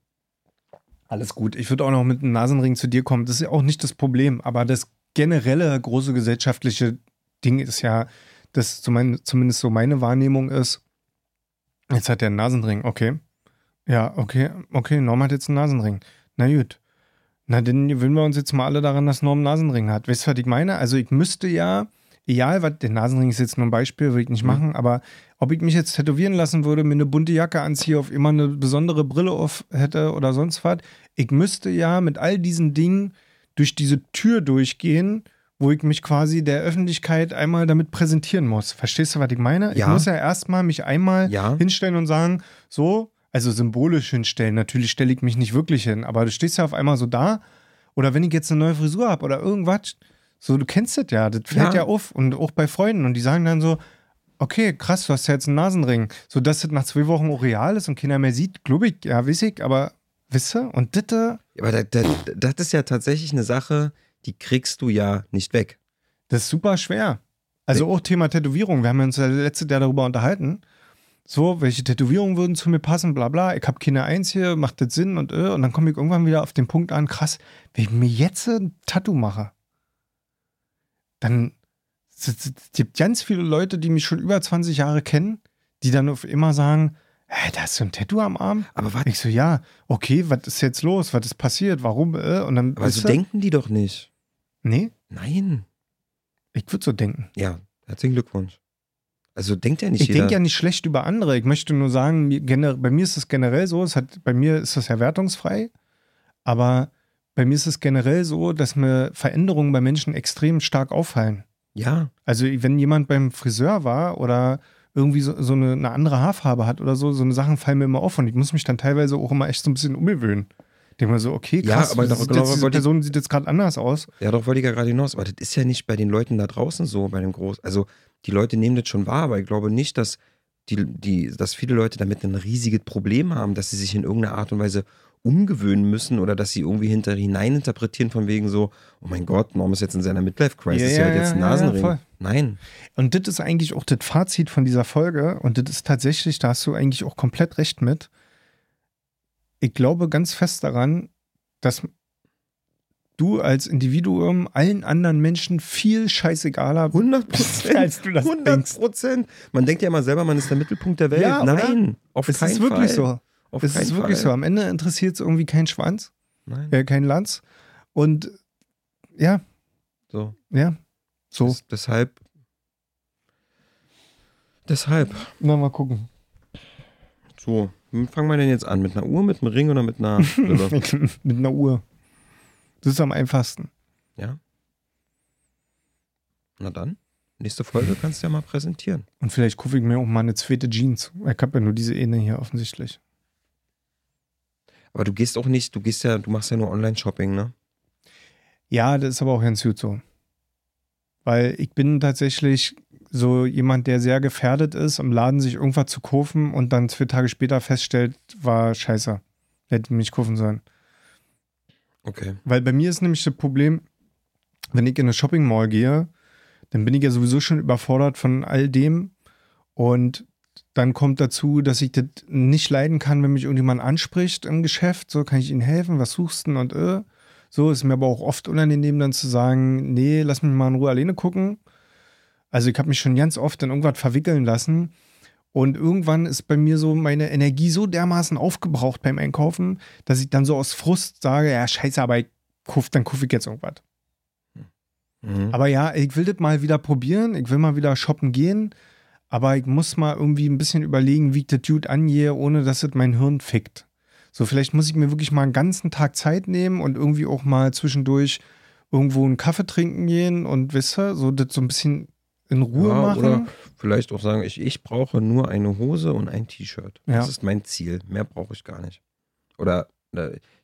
Alles gut. Ich würde auch noch mit einem Nasenring zu dir kommen. Das ist ja auch nicht das Problem. Aber das generelle große gesellschaftliche Ding ist ja, dass zumindest so meine Wahrnehmung ist, jetzt hat er einen Nasenring. Okay. Ja, okay. Okay, Norm hat jetzt einen Nasenring. Na gut. Na, dann gewöhnen wir uns jetzt mal alle daran, dass Norm einen Nasenring hat. Weißt du, was ich meine? Also ich müsste ja, egal was, der Nasenring ist jetzt nur ein Beispiel, würde ich nicht Mhm. machen, aber ob ich mich jetzt tätowieren lassen würde, mir eine bunte Jacke anziehe, auf immer eine besondere Brille auf hätte oder sonst was, ich müsste ja mit all diesen Dingen durch diese Tür durchgehen, wo ich mich quasi der Öffentlichkeit einmal damit präsentieren muss. Verstehst du, was ich meine? Ich Ja. muss ja erstmal mich einmal Ja. hinstellen und sagen, so, also symbolisch hinstellen. Natürlich stelle ich mich nicht wirklich hin, aber du stehst ja auf einmal so da. Oder wenn ich jetzt eine neue Frisur habe oder irgendwas, so, du kennst das ja, das fällt ja. Ja. auf und auch bei Freunden und die sagen dann so, okay, krass, du hast ja jetzt einen Nasenring. So, dass das nach zwei Wochen auch real ist und keiner mehr sieht, glaube ich, ja, weiß ich, aber wisst ihr? Und das, Aber da, da, das ist ja tatsächlich eine Sache, die kriegst du ja nicht weg. das ist super schwer. Also auch Thema Tätowierung. Wir haben uns ja letztes Jahr darüber unterhalten. So, welche Tätowierungen würden zu mir passen, bla bla. Ich habe keine Eins hier, macht das Sinn und äh, und dann komme ich irgendwann wieder auf den Punkt an, krass, wenn ich mir jetzt ein Tattoo mache, dann es gibt ganz viele Leute, die mich schon über 20 Jahre kennen, die dann auf immer sagen, hä, da hast du ein Tattoo am Arm? Aber was? Ich so, ja, okay, was ist jetzt los? Was ist passiert? Warum? Äh? Und dann, Aber so du? denken die doch nicht. Nee, Nein. ich würde so denken. Ja, herzlichen Glückwunsch. Also denkt ja nicht Ich denke ja nicht schlecht über andere. Ich möchte nur sagen, bei mir ist es generell so, es hat, bei mir ist das ja wertungsfrei, aber bei mir ist es generell so, dass mir Veränderungen bei Menschen extrem stark auffallen. ja, Also wenn jemand beim Friseur war oder irgendwie so, so eine, eine andere Haarfarbe hat oder so, so eine Sachen fallen mir immer auf und ich muss mich dann teilweise auch immer echt so ein bisschen umgewöhnen. Denke mir so, okay, Ja, krass, aber das doch- sieht jetzt, diese Person sieht jetzt gerade anders aus. ja, doch wollte ich ja gerade hinaus. Aber das ist ja nicht bei den Leuten da draußen so, bei dem Groß. Also die Leute nehmen das schon wahr, aber ich glaube nicht, dass die, die, dass viele Leute damit ein riesiges Problem haben, dass sie sich in irgendeiner Art und Weise umgewöhnen müssen oder dass sie irgendwie hinter hinein interpretieren von wegen so, oh mein Gott, Norm ist jetzt in seiner Midlife-Crisis, Ja, ja, ja, jetzt ja, einen ja, ja, Nasenring. voll. Nein. Und das ist eigentlich auch das Fazit von dieser Folge. Und das ist tatsächlich, da hast du eigentlich auch komplett recht mit. Ich glaube ganz fest daran, dass du als Individuum allen anderen Menschen viel scheißegaler 100 Prozent. als du das 100 denkst. Prozent. Man denkt ja immer selber, man ist der Mittelpunkt der Welt. Ja, oder? Nein, auf Es keinen ist wirklich Fall. so. Auf Es ist wirklich so. Fall. Am Ende interessiert es irgendwie keinen Schwanz, Nein. äh, kein Lanz. Und ja, So. ja, so. Des, deshalb. Deshalb. Na, mal gucken. So. Fangen wir denn jetzt an? Mit einer Uhr, mit einem Ring oder mit einer Brille? Mit einer Uhr. Das ist am einfachsten. ja? Na dann. nächste Folge kannst du ja mal präsentieren. Und vielleicht kaufe ich mir auch mal eine zweite Jeans. Ich habe ja nur diese eine hier offensichtlich. Aber du gehst auch nicht, du gehst ja, du machst ja nur Online-Shopping, ne? Ja, das ist aber auch ganz gut so. Weil ich bin tatsächlich so jemand, der sehr gefährdet ist, im Laden sich irgendwas zu kaufen und dann zwei Tage später feststellt, war scheiße. Hätte mich kaufen sollen. Okay. Weil bei mir ist nämlich das Problem, wenn ich in eine Shopping Mall gehe, dann bin ich ja sowieso schon überfordert von all dem. Und dann kommt dazu, dass ich das nicht leiden kann, wenn mich irgendjemand anspricht im Geschäft. So, kann ich Ihnen helfen? Was suchst du denn? Und äh. So ist mir aber auch oft unangenehm, dann zu sagen, nee, lass mich mal in Ruhe alleine gucken. Also ich habe mich schon ganz oft in irgendwas verwickeln lassen. Und irgendwann ist bei mir so meine Energie so dermaßen aufgebraucht beim Einkaufen, dass ich dann so aus Frust sage, ja, scheiße, aber ich kauf, dann kaufe ich jetzt irgendwas. Mhm. Aber ja, ich will das mal wieder probieren. Ich will mal wieder shoppen gehen. Aber ich muss mal irgendwie ein bisschen überlegen, wie ich das Dude angehe, ohne dass es mein Hirn fickt. So, vielleicht muss ich mir wirklich mal einen ganzen Tag Zeit nehmen und irgendwie auch mal zwischendurch irgendwo einen Kaffee trinken gehen und wisse, so das so ein bisschen in Ruhe Ja, machen. oder vielleicht auch sagen, ich, ich brauche nur eine Hose und ein T-Shirt. Ja. Das ist mein Ziel. Mehr brauche ich gar nicht. Oder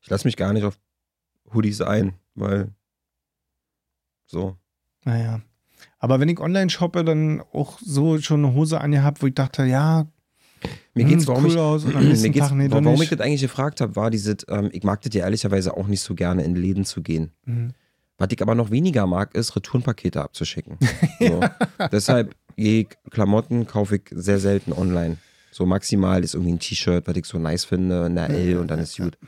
ich lasse mich gar nicht auf Hoodies ein, weil so. Naja. Aber wenn ich online shoppe, dann auch so schon eine Hose angehabt, wo ich dachte, ja, Mir hm, geht's, warum cool ich, aus und am nächsten geht's, Tag, nee, doch warum ich das eigentlich gefragt habe, war dieses, ähm, ich mag das ja ehrlicherweise auch nicht so gerne in Läden zu gehen. Mhm. Was ich aber noch weniger mag, ist Returnpakete abzuschicken. So. Deshalb ich Klamotten kaufe ich sehr selten online. So maximal ist irgendwie ein T-Shirt, was ich so nice finde, in der L und dann ist gut.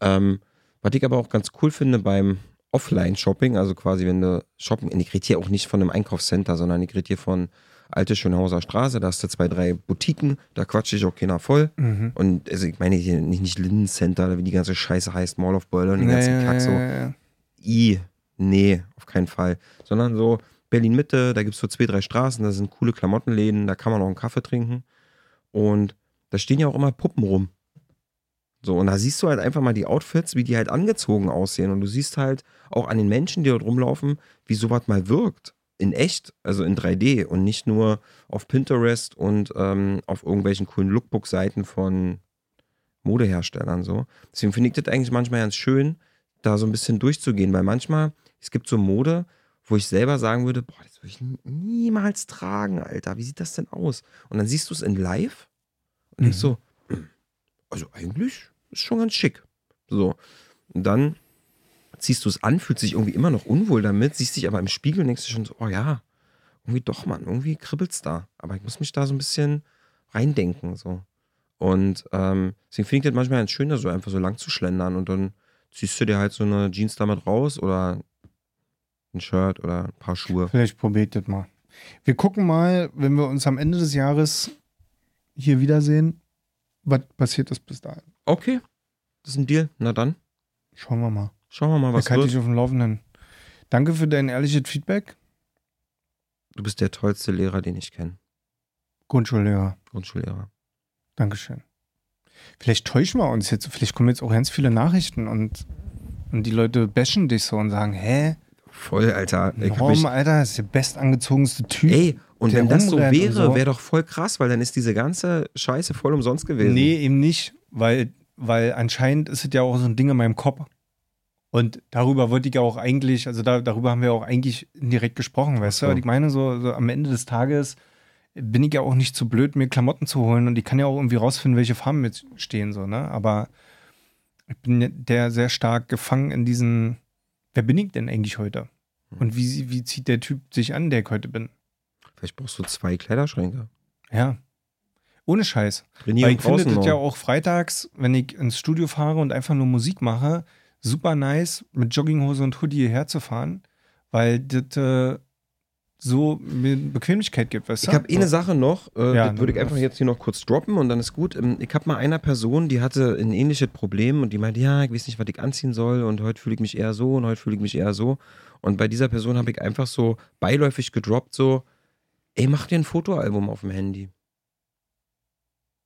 Ähm, was ich aber auch ganz cool finde beim Offline-Shopping, also quasi wenn du shoppen, ich rede hier auch nicht von einem Einkaufscenter, sondern ich rede hier von Alte Schönhauser Straße, da hast du zwei, drei Boutiquen, da quatsche ich auch keiner voll. Mhm. Und also ich meine hier nicht, nicht Linden Center, wie die ganze Scheiße heißt, Mall of Boiler und den ganzen ja, Kack so. I, nee, auf keinen Fall. Sondern so Berlin-Mitte, da gibt es so zwei, drei Straßen, da sind coole Klamottenläden, da kann man auch einen Kaffee trinken. Und da stehen ja auch immer Puppen rum. So, und da siehst du halt einfach mal die Outfits, wie die halt angezogen aussehen. Und du siehst halt auch an den Menschen, die dort rumlaufen, wie sowas mal wirkt. In echt, also in 3D und nicht nur auf Pinterest und ähm, auf irgendwelchen coolen Lookbook-Seiten von Modeherstellern so. Deswegen finde ich das eigentlich manchmal ganz schön, da so ein bisschen durchzugehen, weil manchmal, es gibt so Mode, wo ich selber sagen würde, boah, das würde ich niemals tragen, Alter. Wie sieht das denn aus? Und dann siehst du es in live und denkst Mhm. so, also eigentlich ist schon ganz schick. So. Und dann ziehst du es an, fühlt sich irgendwie immer noch unwohl damit, siehst dich aber im Spiegel und denkst dir schon so, oh ja, irgendwie doch, Mann, irgendwie kribbelt's da. Aber ich muss mich da so ein bisschen reindenken, so. Und ähm, deswegen finde ich das manchmal ganz schön, da so einfach so lang zu schlendern und dann ziehst du dir halt so eine Jeans damit raus oder ein Shirt oder ein paar Schuhe. Vielleicht probiert das mal. Wir gucken mal, wenn wir uns am Ende des Jahres hier wiedersehen, was passiert ist bis dahin. Okay, das ist ein Deal. Na dann, Schauen wir mal. schauen wir mal, was ich halte dich auf dem Laufenden. Danke für dein ehrliches Feedback. Du bist der tollste Lehrer, den ich kenne. Grundschullehrer. Grundschullehrer. Dankeschön. Vielleicht täuschen wir uns jetzt. Vielleicht kommen jetzt auch ganz viele Nachrichten und, und die Leute bashen dich so und sagen, hä? Voll, Alter. Norm, mich, Alter, ist der bestangezogenste Typ. ey, und wenn das so wäre, wäre doch voll krass, weil dann ist diese ganze Scheiße voll umsonst gewesen. Nee, eben nicht, weil, weil anscheinend ist es ja auch so ein Ding in meinem Kopf. Und darüber wollte ich ja auch eigentlich, also da, darüber haben wir auch eigentlich indirekt gesprochen, weißt so. du? Und ich meine, so, so am Ende des Tages bin ich ja auch nicht zu blöd, mir Klamotten zu holen und ich kann ja auch irgendwie rausfinden, welche Farben mit stehen, so, ne? Aber ich bin der sehr stark gefangen in diesen, wer bin ich denn eigentlich heute? Und wie, wie zieht der Typ sich an, der ich heute bin? Vielleicht brauchst du zwei Kleiderschränke. Ja. Ohne Scheiß. René Weil ich finde das ja auch freitags, wenn ich ins Studio fahre und einfach nur Musik mache, super nice, mit Jogginghose und Hoodie hierher zu fahren, weil das äh, so Bequemlichkeit gibt, weißt du? Ich habe eh eine Sache noch, äh, Ja, das würde ich einfach jetzt hier noch kurz droppen und dann ist gut. Ähm, Ich habe mal einer Person, die hatte ein ähnliches Problem und die meinte, ja, ich weiß nicht, was ich anziehen soll und heute fühle ich mich eher so und heute fühle ich mich eher so. Und bei dieser Person habe ich einfach so beiläufig gedroppt, so, ey, mach dir ein Fotoalbum auf dem Handy.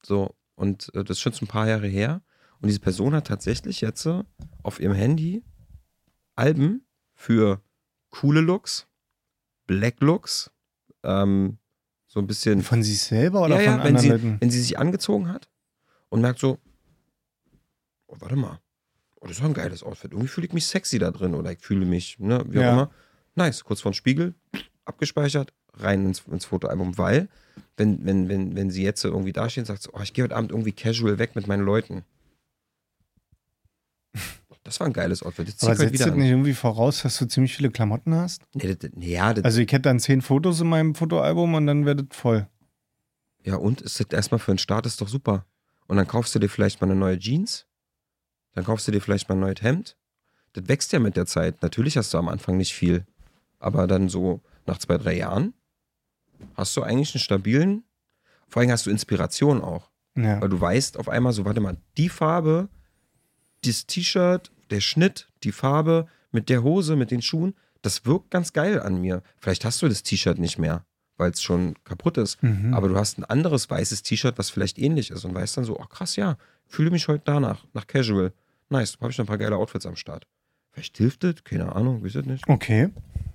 So, und äh, das ist schon ein paar Jahre her. Und diese Person hat tatsächlich jetzt äh, auf ihrem Handy Alben für coole Looks, Black Looks, äh, ähm, so ein bisschen. Von sich selber oder ja, von ja, wenn anderen sie, Leuten? wenn sie sich angezogen hat und merkt so, oh, warte mal, oh, das ist doch ein geiles Outfit. Irgendwie fühle ich mich sexy da drin oder ich fühle mich, ne, wie auch Ja. immer. Nice, kurz vor den Spiegel, abgespeichert, rein ins, ins Fotoalbum, weil, wenn, wenn, wenn, wenn sie jetzt irgendwie dasteht und sagt, so, oh, ich gehe heute Abend irgendwie casual weg mit meinen Leuten. Das war ein geiles Outfit. Zieh Aber setzt wieder das an. nicht irgendwie voraus, dass du ziemlich viele Klamotten hast? Nee, das, nee, ja, das, Also ich hätte dann zehn Fotos in meinem Fotoalbum und dann wäre das voll. Ja, und ist das erstmal für den Start ist doch super. Und dann kaufst du dir vielleicht mal eine neue Jeans. Dann kaufst du dir vielleicht mal ein neues Hemd. Das wächst ja mit der Zeit. Natürlich hast du am Anfang nicht viel. Aber dann so nach zwei, drei Jahren hast du eigentlich einen stabilen, vor allem hast du Inspiration auch. Ja. Weil du weißt auf einmal so, warte mal, die Farbe, das T-Shirt, der Schnitt, die Farbe mit der Hose, mit den Schuhen, das wirkt ganz geil an mir. Vielleicht hast du das T-Shirt nicht mehr, weil es schon kaputt ist. Mhm. Aber du hast ein anderes weißes T-Shirt, was vielleicht ähnlich ist und weißt dann so, ach krass, ja, fühle mich heute danach, nach Casual. Nice, habe ich noch ein paar geile Outfits am Start. Vielleicht hilft das, keine Ahnung, wisst ihr nicht. Okay.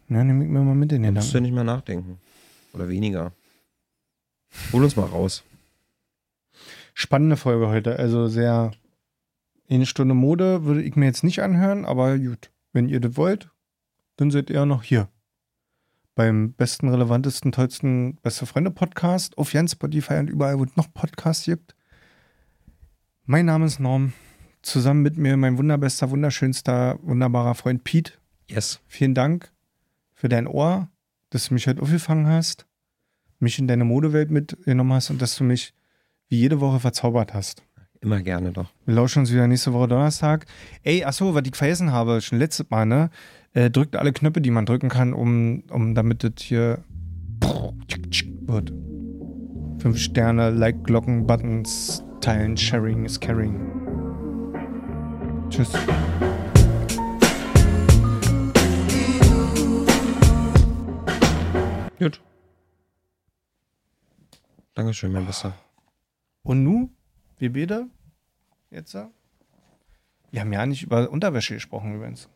Ja, nehme ich mir mal mit in den Dann musst du nicht mehr nachdenken. Oder weniger. Hol uns mal raus. Spannende Folge heute. Also sehr eine Stunde Mode würde ich mir jetzt nicht anhören, aber gut. Wenn ihr das wollt, dann seid ihr noch hier. Beim besten, relevantesten, tollsten Beste Freunde Podcast auf Jens Spotify und überall, wo es noch Podcasts gibt. Mein Name ist Norm. Zusammen mit mir mein wunderbester, wunderschönster, wunderbarer Freund Pete. Yes. Vielen Dank für dein Ohr, dass du mich heute aufgefangen hast, mich in deine Modewelt mitgenommen hast und dass du mich wie jede Woche verzaubert hast. Immer gerne doch. Wir lauschen uns wieder nächste Woche Donnerstag. Ey, achso, was ich vergessen habe, schon letztes Mal, ne? Äh, drückt alle Knöpfe, die man drücken kann, um, um damit das hier wird. Fünf Sterne, Like, Glocken, Buttons, Teilen, Sharing is Caring. Tschüss. Gut. Dankeschön, mein Bester. Und nu, wir beide, jetzt? Wir haben ja nicht über Unterwäsche gesprochen übrigens.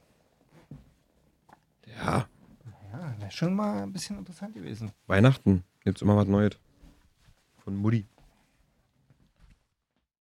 Ja. Ja, ist schon mal ein bisschen interessant gewesen. Weihnachten gibt's immer was Neues. Von Mutti.